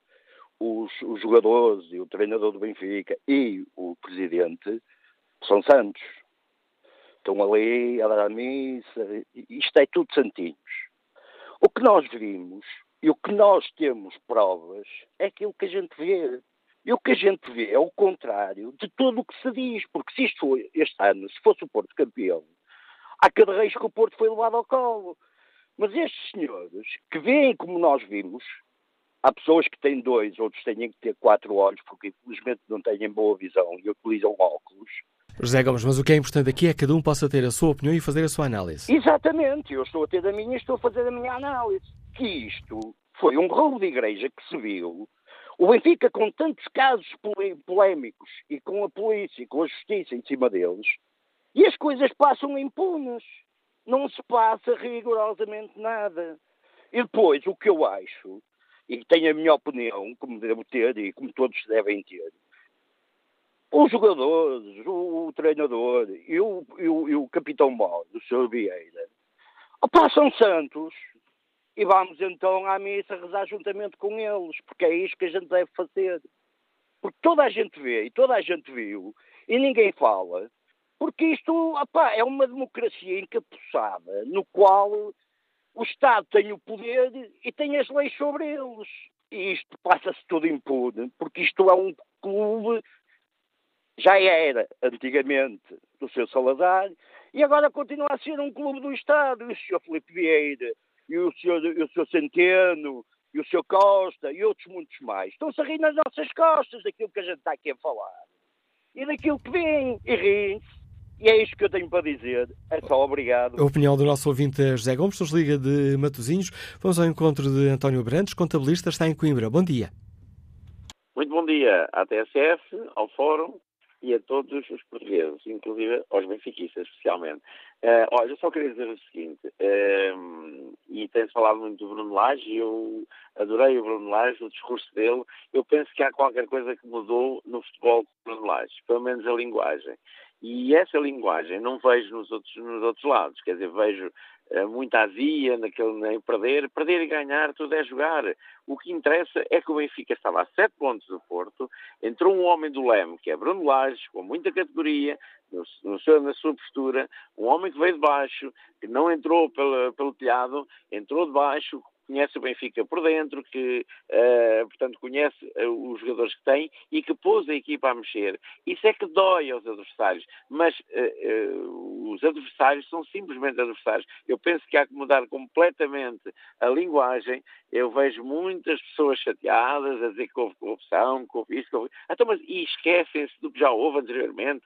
os, os jogadores e o treinador do Benfica e o presidente são santos. Estão ali a dar a missa, isto é tudo santinhos. O que nós vimos e o que nós temos provas é aquilo que a gente vê. E o que a gente vê é o contrário de tudo o que se diz, porque se isto foi este ano, se fosse o Porto campeão, há cada vez que o Porto foi levado ao colo. Mas estes senhores que veem como nós vimos, há pessoas que têm dois, outros têm que ter quatro olhos, porque infelizmente não têm boa visão e utilizam óculos. José Gomes, mas o que é importante aqui é que cada um possa ter a sua opinião e fazer a sua análise. Exatamente, eu estou a ter a minha e estou a fazer a minha análise. Que isto foi um roubo de igreja que se viu. O Benfica, com tantos casos polémicos e com a polícia e com a justiça em cima deles, e as coisas passam impunes não se passa rigorosamente nada. E depois, o que eu acho, e tenho a minha opinião, como devo ter e como todos devem ter, os jogadores, o, o treinador e o, e o, e o capitão Mó, o Sr. Vieira, passam santos e vamos então à missa rezar juntamente com eles, porque é isso que a gente deve fazer. Porque toda a gente vê e toda a gente viu e ninguém fala porque isto opá, é uma democracia encapuçada, no qual o Estado tem o poder e tem as leis sobre eles. E isto passa-se tudo impune, porque isto é um clube, já era antigamente do seu Salazar, e agora continua a ser um clube do Estado. E o Sr. Felipe Vieira, e o Sr. O Sr. Centeno, e o Sr. Costa, e outros muitos mais, estão-se a rir nas nossas costas daquilo que a gente está aqui a falar. E daquilo que vem, e riem-se e é isto que eu tenho para dizer. É só obrigado. A opinião do nosso ouvinte José Gomes, nos liga de Matosinhos. Vamos ao encontro de António Brandes, contabilista, está em Coimbra. Bom dia. Muito bom dia à TSF, ao Fórum e a todos os portugueses, inclusive aos benfiquistas, especialmente. Uh, olha, eu só queria dizer o seguinte, uh, e tem-se falado muito do Bruno Lage, eu adorei o Bruno Lage, o discurso dele, eu penso que há qualquer coisa que mudou no futebol do Bruno Lage, pelo menos a linguagem. E essa linguagem não vejo nos outros, nos outros lados, quer dizer, vejo uh, muita azia naquele nem perder, perder e ganhar, tudo é jogar. O que interessa é que o Benfica estava a sete pontos do Porto, entrou um homem do Leme, que é Bruno Lage, com muita categoria, no, no seu, na sua postura, um homem que veio de baixo, que não entrou pelo, pelo telhado, entrou de baixo, conhece o Benfica por dentro, que, uh, portanto, conhece uh, os jogadores que tem e que pôs a equipa a mexer. Isso é que dói aos adversários, mas uh, os adversários são simplesmente adversários. Eu penso que há que mudar completamente a linguagem. Eu vejo muitas pessoas chateadas a dizer que houve corrupção, que houve isso, que houve... Então, mas, e esquecem-se do que já houve anteriormente,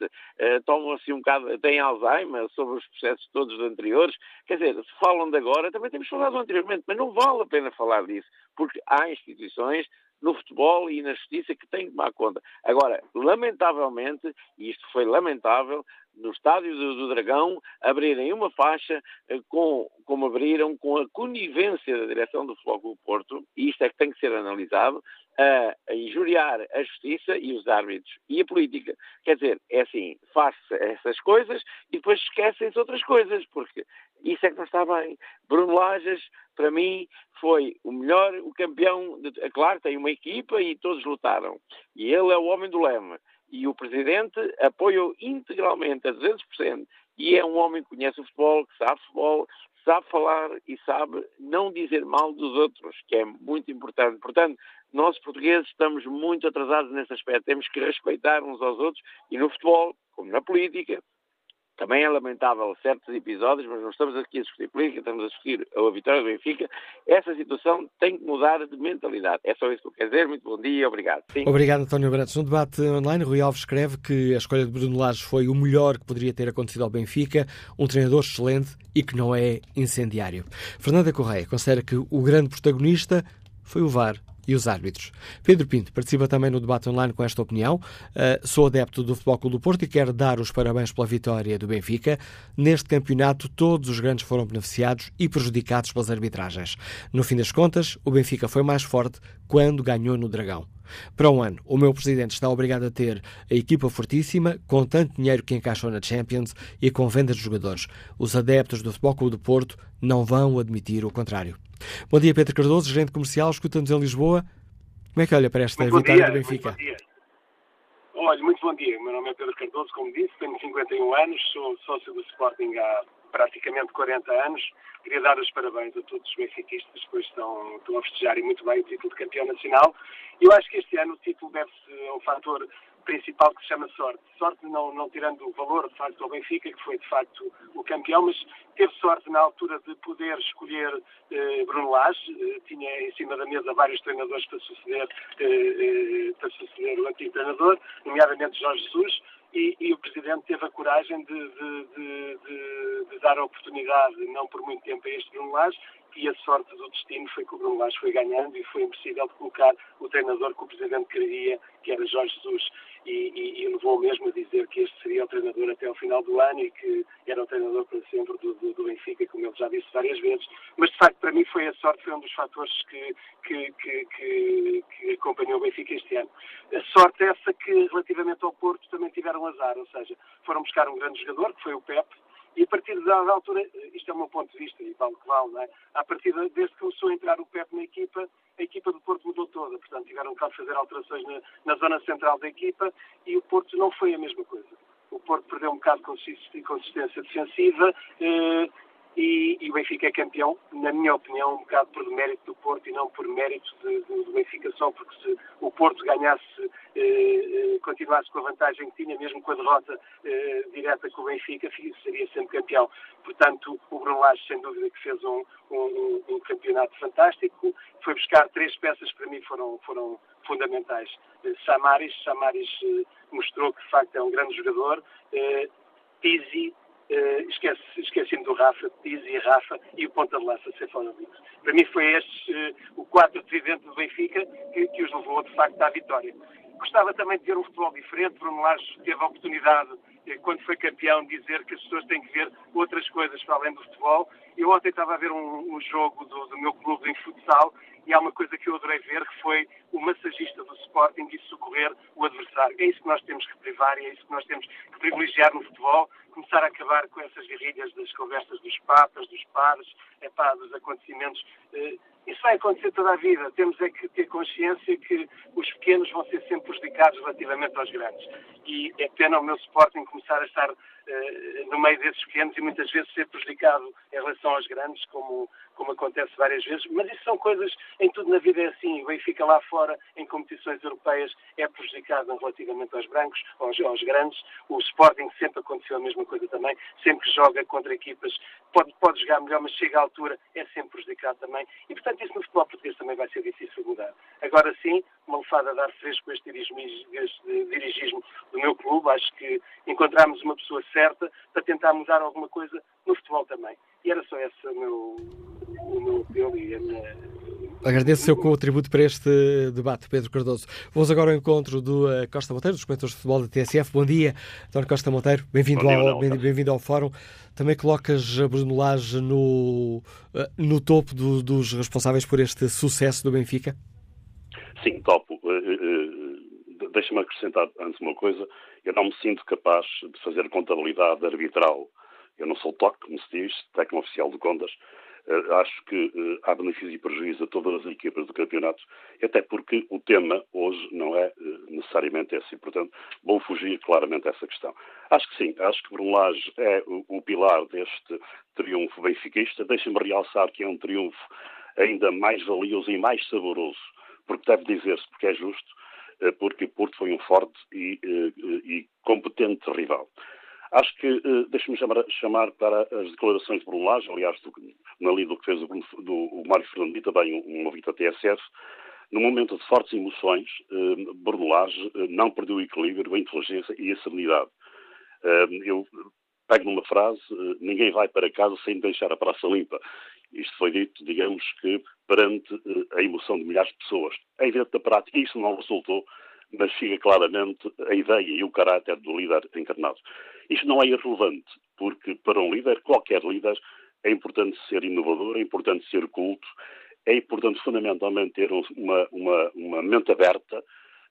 tomam assim um bocado, têm Alzheimer sobre os processos todos anteriores. Quer dizer, se falam de agora, também temos falado anteriormente, mas não vale a pena falar disso, porque há instituições no futebol e na justiça que têm que tomar conta. Agora, lamentavelmente, e isto foi lamentável, no estádio do, do Dragão abrirem uma faixa eh, com, como abriram com a conivência da direção do Futebol Clube Porto, e isto é que tem que ser analisado, a, injuriar a justiça e os árbitros e a política. Quer dizer, é assim, faz essas coisas e depois esquecem-se outras coisas, porque isso é que não está bem. Bruno Lages, para mim, foi o melhor, o campeão. De, é claro, tem uma equipa e todos lutaram. E ele é o homem do leme. E o presidente apoia-o integralmente, a 200%. E é um homem que conhece o futebol, que sabe futebol, sabe falar e sabe não dizer mal dos outros, que é muito importante. Portanto, nós portugueses estamos muito atrasados nesse aspecto. Temos que respeitar uns aos outros e no futebol, como na política, também é lamentável certos episódios, mas não estamos aqui a discutir política, estamos a discutir a vitória do Benfica. Essa situação tem que mudar de mentalidade. É só isso que eu quero dizer. Muito bom dia, obrigado. Sim. Obrigado, António Brantes. No debate online, Rui Alves escreve que a escolha de Bruno Lages foi o melhor que poderia ter acontecido ao Benfica, um treinador excelente e que não é incendiário. Fernanda Correia considera que o grande protagonista foi o VAR e os árbitros. Pedro Pinto participa também no debate online com esta opinião. Uh, sou adepto do Futebol Clube do Porto e quero dar os parabéns pela vitória do Benfica. Neste campeonato, todos os grandes foram beneficiados e prejudicados pelas arbitragens. No fim das contas, o Benfica foi mais forte quando ganhou no Dragão. Para um ano, o meu presidente está obrigado a ter a equipa fortíssima, com tanto dinheiro que encaixou na Champions e com venda de jogadores. Os adeptos do Futebol Clube do Porto não vão admitir o contrário. Bom dia, Pedro Cardoso, gerente comercial, escuta-nos em Lisboa. Como é que olha para esta muito vitória do Benfica? Muito bom dia. Olha, muito bom dia. Meu nome é Pedro Cardoso, como disse, tenho 51 anos, sou sócio do Sporting há praticamente 40 anos. Queria dar os parabéns a todos os benfiquistas, pois estão, estão a festejar muito bem o título de campeão nacional. Eu acho que este ano o título deve-se a um fator principal que se chama sorte. Sorte não, não tirando o valor, de facto, ao Benfica, que foi, de facto, o campeão, mas teve sorte na altura de poder escolher eh, Bruno Lage. Eh, tinha em cima da mesa vários treinadores para suceder, eh, eh para suceder o antigo treinador, nomeadamente Jorge Jesus e, e, o Presidente teve a coragem de, de, de, de, dar a oportunidade, não por muito tempo, a este Bruno Lage, e a sorte do destino foi que o Bruno Lage foi ganhando e foi impossível de colocar o treinador que o Presidente queria, que era Jorge Jesus e, e, e levou mesmo a dizer que este seria o treinador até ao final do ano e que era o treinador para sempre do, do, do, Benfica, como ele já disse várias vezes. Mas, de facto, para mim foi a sorte, foi um dos fatores que, que, que, que, que acompanhou o Benfica este ano. A sorte é essa que, relativamente ao Porto, também tiveram azar, ou seja, foram buscar um grande jogador, que foi o Pepe, e a partir da altura, isto é o meu ponto de vista, e vale que vale, não é? A partir de, desde que começou a entrar o Pepe na equipa, a equipa do Porto mudou toda. Portanto, tiveram que fazer alterações na, na, zona central da equipa e o Porto não foi a mesma coisa. O Porto perdeu um bocado de consistência defensiva. Eh, e, e, o Benfica é campeão, na minha opinião, um bocado por mérito do Porto e não por mérito de, de, do Benfica só, porque se o Porto ganhasse, eh, eh, continuasse com a vantagem que tinha, mesmo com a derrota eh, direta com o Benfica, seria sempre campeão. Portanto, o Bruno sem dúvida, que fez um, um, um, campeonato fantástico, foi buscar três peças que para mim foram, foram fundamentais. Eh, Samaris, Samaris eh, mostrou que de facto é um grande jogador. Eh, Pizzi, Uh, esqueci, esqueci-me do Rafa, Pizzi Rafa e o ponta de lança Seferovic. Para mim foi este uh, o quadro tridente do Benfica que, que, os levou de facto à vitória. Gostava também de ver um futebol diferente. Bruno Lage teve a oportunidade, uh, quando foi campeão, de dizer que as pessoas têm que ver outras coisas para além do futebol. Eu ontem estava a ver um, um jogo do, do meu clube em futsal e há uma coisa que eu adorei ver, que foi o massagista do Sporting e socorrer o adversário. É isso que nós temos que privar e é isso que nós temos que privilegiar no futebol, começar a acabar com essas guerrilhas das conversas dos papas, dos pares, epá, dos acontecimentos. Uh, isso vai acontecer toda a vida. Temos é que ter consciência que os pequenos vão ser sempre prejudicados relativamente aos grandes. E é pena o meu Sporting começar a estar no meio desses pequenos e muitas vezes ser prejudicado em relação aos grandes, como, como acontece várias vezes. Mas isso são coisas, em tudo na vida é assim. O Benfica lá fora, em competições europeias, é prejudicado relativamente aos brancos, aos, aos grandes. O Sporting sempre aconteceu a mesma coisa também. Sempre que joga contra equipas, pode, pode jogar melhor, mas chega à altura, é sempre prejudicado também. E, portanto, isso no futebol português também vai ser difícil mudar. Agora sim, uma lefada a dar fresco este dirigismo do meu clube. Acho que encontramos uma pessoa certa para tentar mudar alguma coisa no futebol também. E era só esse o meu, o meu apelo e a minha Agradeço o seu contributo para este debate, Pedro Cardoso. Vamos agora ao encontro do uh, Costa Monteiro, dos comentadores de futebol da TSF. Bom dia, António Costa Monteiro. Bem-vindo ao, bem, bem ao Fórum. Também colocas Bruno Lage no, uh, no topo do, dos responsáveis por este sucesso do Benfica? Sim, topo. Uh, Deixa-me acrescentar antes uma coisa. Eu não me sinto capaz de fazer contabilidade arbitral. Eu não sou toque, como se diz, técnico oficial de contas eh, acho que uh, há benefício e prejuízo a todas as equipas do campeonato, até porque o tema hoje não é uh, necessariamente esse. E, portanto, vou fugir claramente a essa questão. Acho que sim, acho que Bruno Lage é o, pilar deste triunfo benfiquista. Deixem-me realçar que é um triunfo ainda mais valioso e mais saboroso, porque deve dizer-se, porque é justo, porque Porto foi um forte e, e competente rival. Acho que, uh, deixe-me chamar, chamar, para as declarações de Bruno Lage, aliás, do, na linha do que fez o, do, o Mário Fernando e também um, um ouvinte da TSF, no momento de fortes emoções, uh, Bruno Lage uh, não perdeu o equilíbrio, a inteligência e a serenidade. Eu pego numa frase, ninguém vai para casa sem deixar a praça limpa. Isto foi dito, digamos que, perante a emoção de milhares de pessoas. É evidente da prática, isso não resultou, mas fica claramente a ideia e o caráter do líder encarnado. Isto não é irrelevante, porque para um líder, qualquer líder, é importante ser inovador, é importante ser culto, é importante fundamentalmente ter uma, uma, uma mente aberta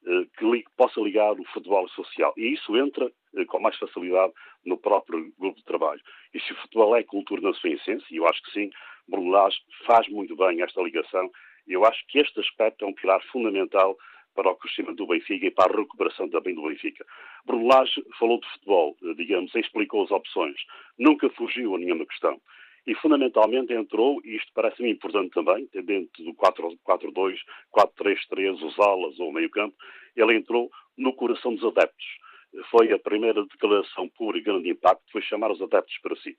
eh, que li, possa ligar o futebol social. E isso entra eh, com mais facilidade no próprio grupo de trabalho. E se o futebol é cultura na sua essência, e eu acho que sim, Bruno Lage faz muito bem esta ligação, eu acho que este aspecto é um pilar fundamental para o crescimento do Benfica e para a recuperação também do Benfica. Bruno Lage falou de futebol, eh, digamos, explicou as opções, nunca fugiu a nenhuma questão. E fundamentalmente entrou, e isto parece-me importante também, dentro do 4-4-2, 4-3-3, os alas ou o meio-campo, ele entrou no coração dos adeptos. Foi a primeira declaração pura e grande impacto, foi chamar os adeptos para si.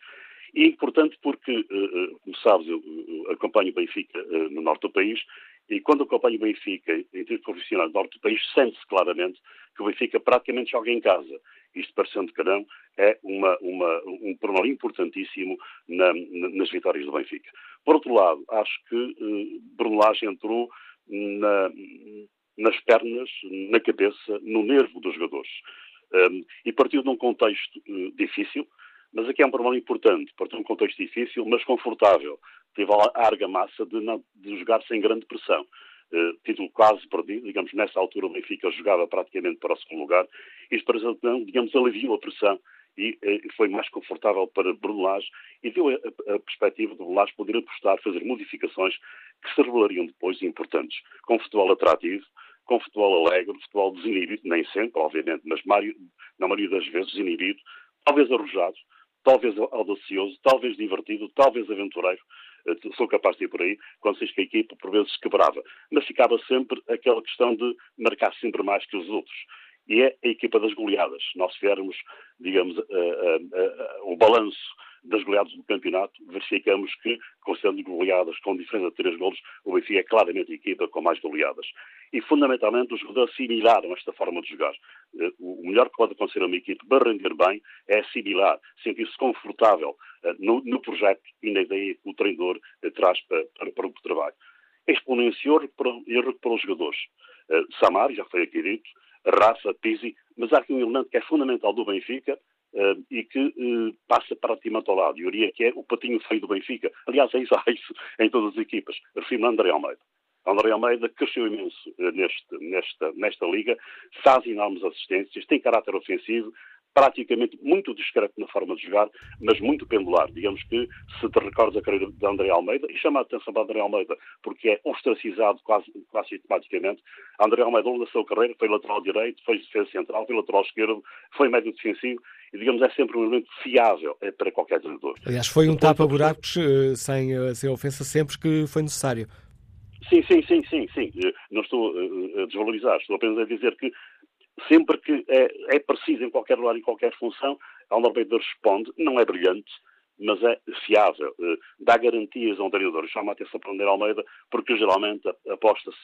E é importante porque, eh, eh, como sabes, eu acompanho o Benfica no norte do país e quando acompanho o Benfica em termos profissionais do norte do país, sente-se claramente que o Benfica praticamente joga em casa. Isto, parecendo que não, é uma, uma, um pormenor importantíssimo na, na, nas vitórias do Benfica. Por outro lado, acho que uh, Bruno Lage entrou na, nas pernas, na cabeça, no nervo dos jogadores. Um, e partiu de um contexto uh, difícil, mas aqui é um problema importante, partiu de um contexto difícil, mas confortável teve a argamassa de, de jogar sem grande pressão. Uh, título quase perdido, digamos, nessa altura o Benfica jogava praticamente para o segundo lugar, e não, digamos, aliviou a pressão e uh, foi mais confortável para Bruno Lage e deu a, a, perspectiva de Bruno Lage poder apostar, fazer modificações que se revelariam depois importantes, com futebol atrativo, com futebol alegre, futebol desinibido, nem sempre, obviamente, mas na maioria das vezes desinibido, talvez arrojado, talvez audacioso, talvez divertido, talvez aventureiro, sou capaz de ir por aí, diz que a equipa por vezes quebrava. Mas ficava sempre aquela questão de marcar sempre mais que os outros. E é a equipa das goleadas. Nós tivermos, digamos, uh, uh, o balanço das goleadas do campeonato, verificamos que, considerando goleadas com diferença de três golos, o Benfica é claramente a equipa com mais goleadas. E, fundamentalmente, os jogadores assimilaram esta forma de jogar. Eh, o melhor que pode acontecer a uma equipe para render bem é assimilar, sentir-se confortável eh, no, no, projeto e na ideia que o treinador eh, traz para, para, para o trabalho. Exponenciou e recuperou os jogadores. Samar, já foi aqui dito, Rafa, Pizzi, mas há aqui um elemento que é fundamental do Benfica, Uh, e que uh, passa praticamente ao lado. Eu diria que é o patinho feio do Benfica. Aliás, é isso, é isso em todas as equipas. Refiro-me a André Almeida. André Almeida cresceu imenso uh, neste, nesta, nesta liga, faz enormes assistências, tem caráter ofensivo, praticamente muito discreto na forma de jogar, mas muito pendular. Digamos que, se te recordas a carreira de André Almeida, e chama a atenção para André Almeida, porque é ostracizado quase, quase sistematicamente, André Almeida, ao longo da sua carreira, foi lateral direito, foi defesa central, foi lateral esquerdo, foi médio defensivo, e, digamos, é sempre um elemento fiável eh, para qualquer treinador. Aliás, foi um tapa-buracos eh, sem, eh, sem ofensa sempre que foi necessário. Sim, sim, sim, sim, sim. Não estou a desvalorizar, estou apenas a dizer que sempre que é, é preciso em qualquer lugar, em qualquer função, Almar Almeida responde, não é brilhante, mas é fiável, eh, dá garantias a um treinador. Chama a atenção para André Almeida, porque geralmente aposta-se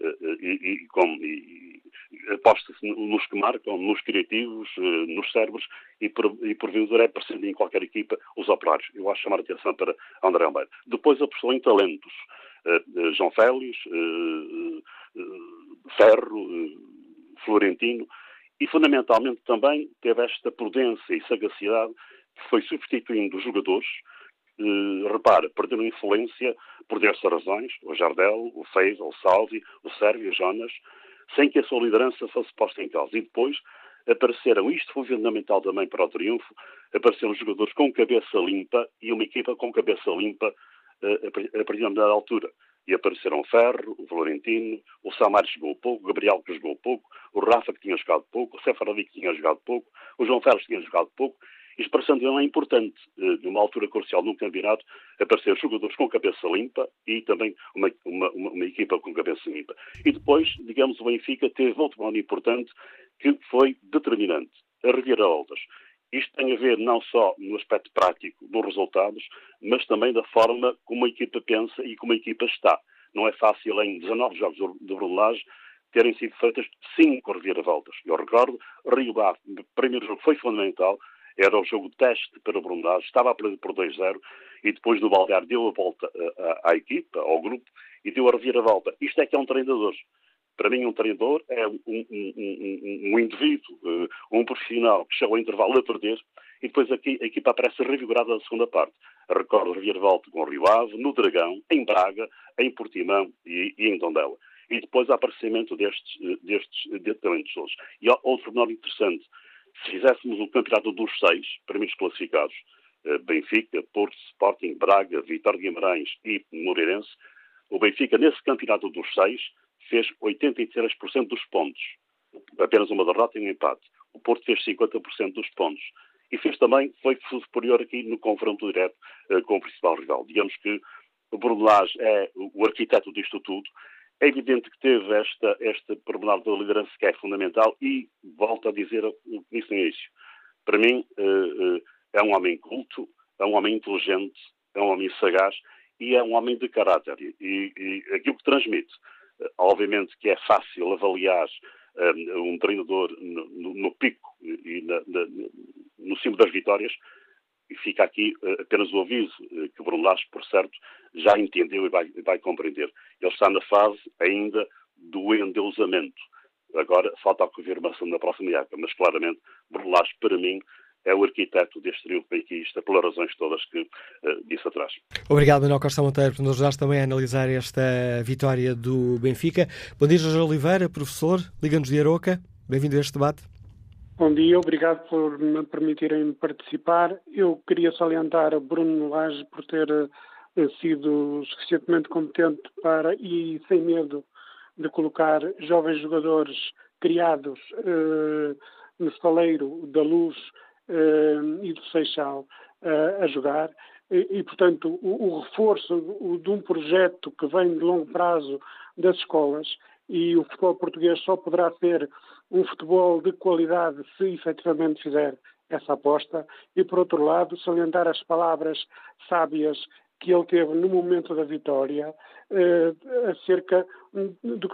eh, eh, e, e, e aposta-se nos que marcam, nos criativos, nos cérebros, e por, e porventura é presente em qualquer equipa os operários. Eu acho chamar a atenção para André Almeida. Depois apostou em talentos. João Félix, Ferro, Florentino, e fundamentalmente também teve esta prudência e sagacidade que foi substituindo os jogadores, eh, repara, perderam influência por diversas razões, o Jardel, o Feiza, o Salvi, o Sérvio, o Jonas, sem que a sua liderança fosse posta em causa. E depois apareceram, isto foi fundamental também para o triunfo, apareceram jogadores com cabeça limpa e uma equipa com cabeça limpa eh, a partir da altura e apareceram o Ferro, o Florentino, o Samar jogou pouco, o Gabriel que jogou pouco, o Rafa que tinha jogado pouco, o Sefaradi que tinha jogado pouco, o João Ferro que tinha jogado pouco. Isto parecendo é importante, eh, numa altura crucial num campeonato, aparecer jogadores com cabeça limpa e também uma, uma, uma, uma equipa com cabeça limpa. E depois, digamos, o Benfica teve outro modo importante que foi determinante, a reviravoltas. Isto tem a ver não só no aspecto prático dos resultados, mas também da forma como a equipa pensa e como a equipa está. Não é fácil em 19 jogos de Brunelage terem sido feitas cinco reviravoltas. Eu recordo, Rio Bar, o primeiro jogo foi fundamental, era o jogo teste para o Brunelage, estava a perder por 2-0 e depois do Baldear deu a volta à, à, equipa, ao grupo, e deu a reviravolta. Isto é que é um treinador. Para mim, um treinador é um, um, um, um indivíduo, uh, um profissional que chegou ao intervalo a perder e depois aqui a equipa aparece revigorada na segunda parte. Recordo o Reviervolta com o Rio Ave, no Dragão, em Braga, em Portimão e, e em Tondela. E depois o aparecimento destes, eh, destes de talentos todos. E outro menor interessante, se fizéssemos o campeonato dos seis primeiros classificados, Benfica, Porto, Sporting, Braga, Vitória de Guimarães e Moreirense, o Benfica, nesse campeonato dos seis, fez 83% dos pontos. Apenas uma derrota e um empate. O Porto fez 50% dos pontos. E fez também, foi superior aqui no confronto direto uh, com o principal rival. Digamos que o Brunelage é o arquiteto disto tudo. É evidente que teve esta, este pormenor da liderança que é fundamental e volto a dizer o que disse no início. Para mim, uh, uh, é um homem culto, é um homem inteligente, é um homem sagaz e é um homem de caráter. E, e aquilo que transmite Obviamente que é fácil avaliar um, um treinador no, no, no, pico e na, na, no cimo das vitórias, e fica aqui uh, apenas o aviso uh, que o Bruno por certo, já entendeu e vai, vai, compreender. Ele está na fase ainda do endeusamento. Agora falta a confirmação da próxima época, mas claramente Bruno para mim, é o arquiteto deste triunfo benfiquista, pelas razões todas que uh, disse atrás. Obrigado, Manuel Costa Monteiro, por nos ajudar também a analisar esta vitória do Benfica. Bom dia, Jorge Oliveira, professor, Liga-nos de Aroca. Bem-vindo a este debate. Bom dia, obrigado por me permitirem participar. Eu queria salientar a Bruno Lage por ter uh, sido suficientemente competente para e sem medo de colocar jovens jogadores criados uh, no estaleiro da luz e do Seixal uh, a jogar. E, e portanto, o, o reforço de um projeto que vem de longo prazo das escolas e o futebol português só poderá ser um futebol de qualidade se efetivamente fizer essa aposta. E, por outro lado, salientar as palavras sábias que ele teve no momento da vitória eh, acerca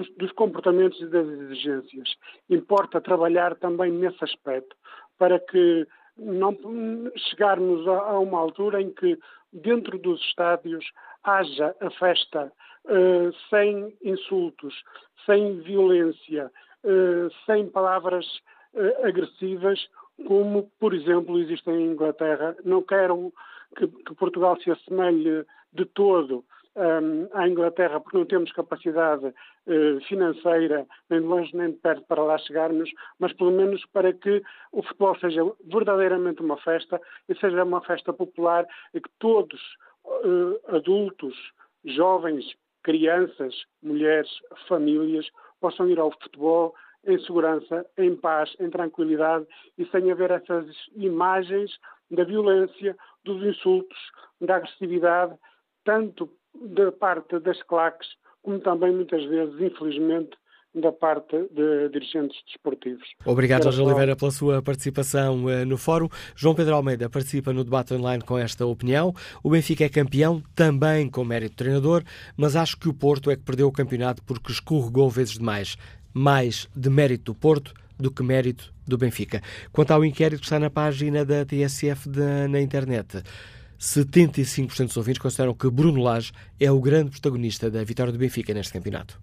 dos comportamentos e das exigências. Importa trabalhar também nesse aspecto para que não chegarmos a, uma altura em que dentro dos estádios haja a festa uh, sem insultos, sem violência, uh, sem palavras uh, agressivas, como, por exemplo, existe em Inglaterra. Não quero que, que Portugal se assemelhe de todo um, à Inglaterra porque não temos capacidade uh, financeira, nem de longe nem de perto, para lá chegarmos, mas pelo menos para que o futebol seja verdadeiramente uma festa e seja uma festa popular e que todos, uh, adultos, jovens, crianças, mulheres, famílias, possam ir ao futebol em segurança, em paz, em tranquilidade e sem haver essas imagens da violência, dos insultos, da agressividade, tanto da parte das claques, como também muitas vezes, infelizmente, da parte de dirigentes desportivos. Obrigado, Jorge Oliveira, pela sua participação uh, no fórum. João Pedro Almeida participa no debate online com esta opinião. O Benfica é campeão, também com mérito treinador, mas acho que o Porto é que perdeu o campeonato porque escorregou vezes demais. Mais de mérito do Porto do que mérito do Benfica. Quanto ao inquérito que está na página da TSF de, na internet, 75% dos ouvintes consideram que Bruno Lage é o grande protagonista da vitória do Benfica neste campeonato.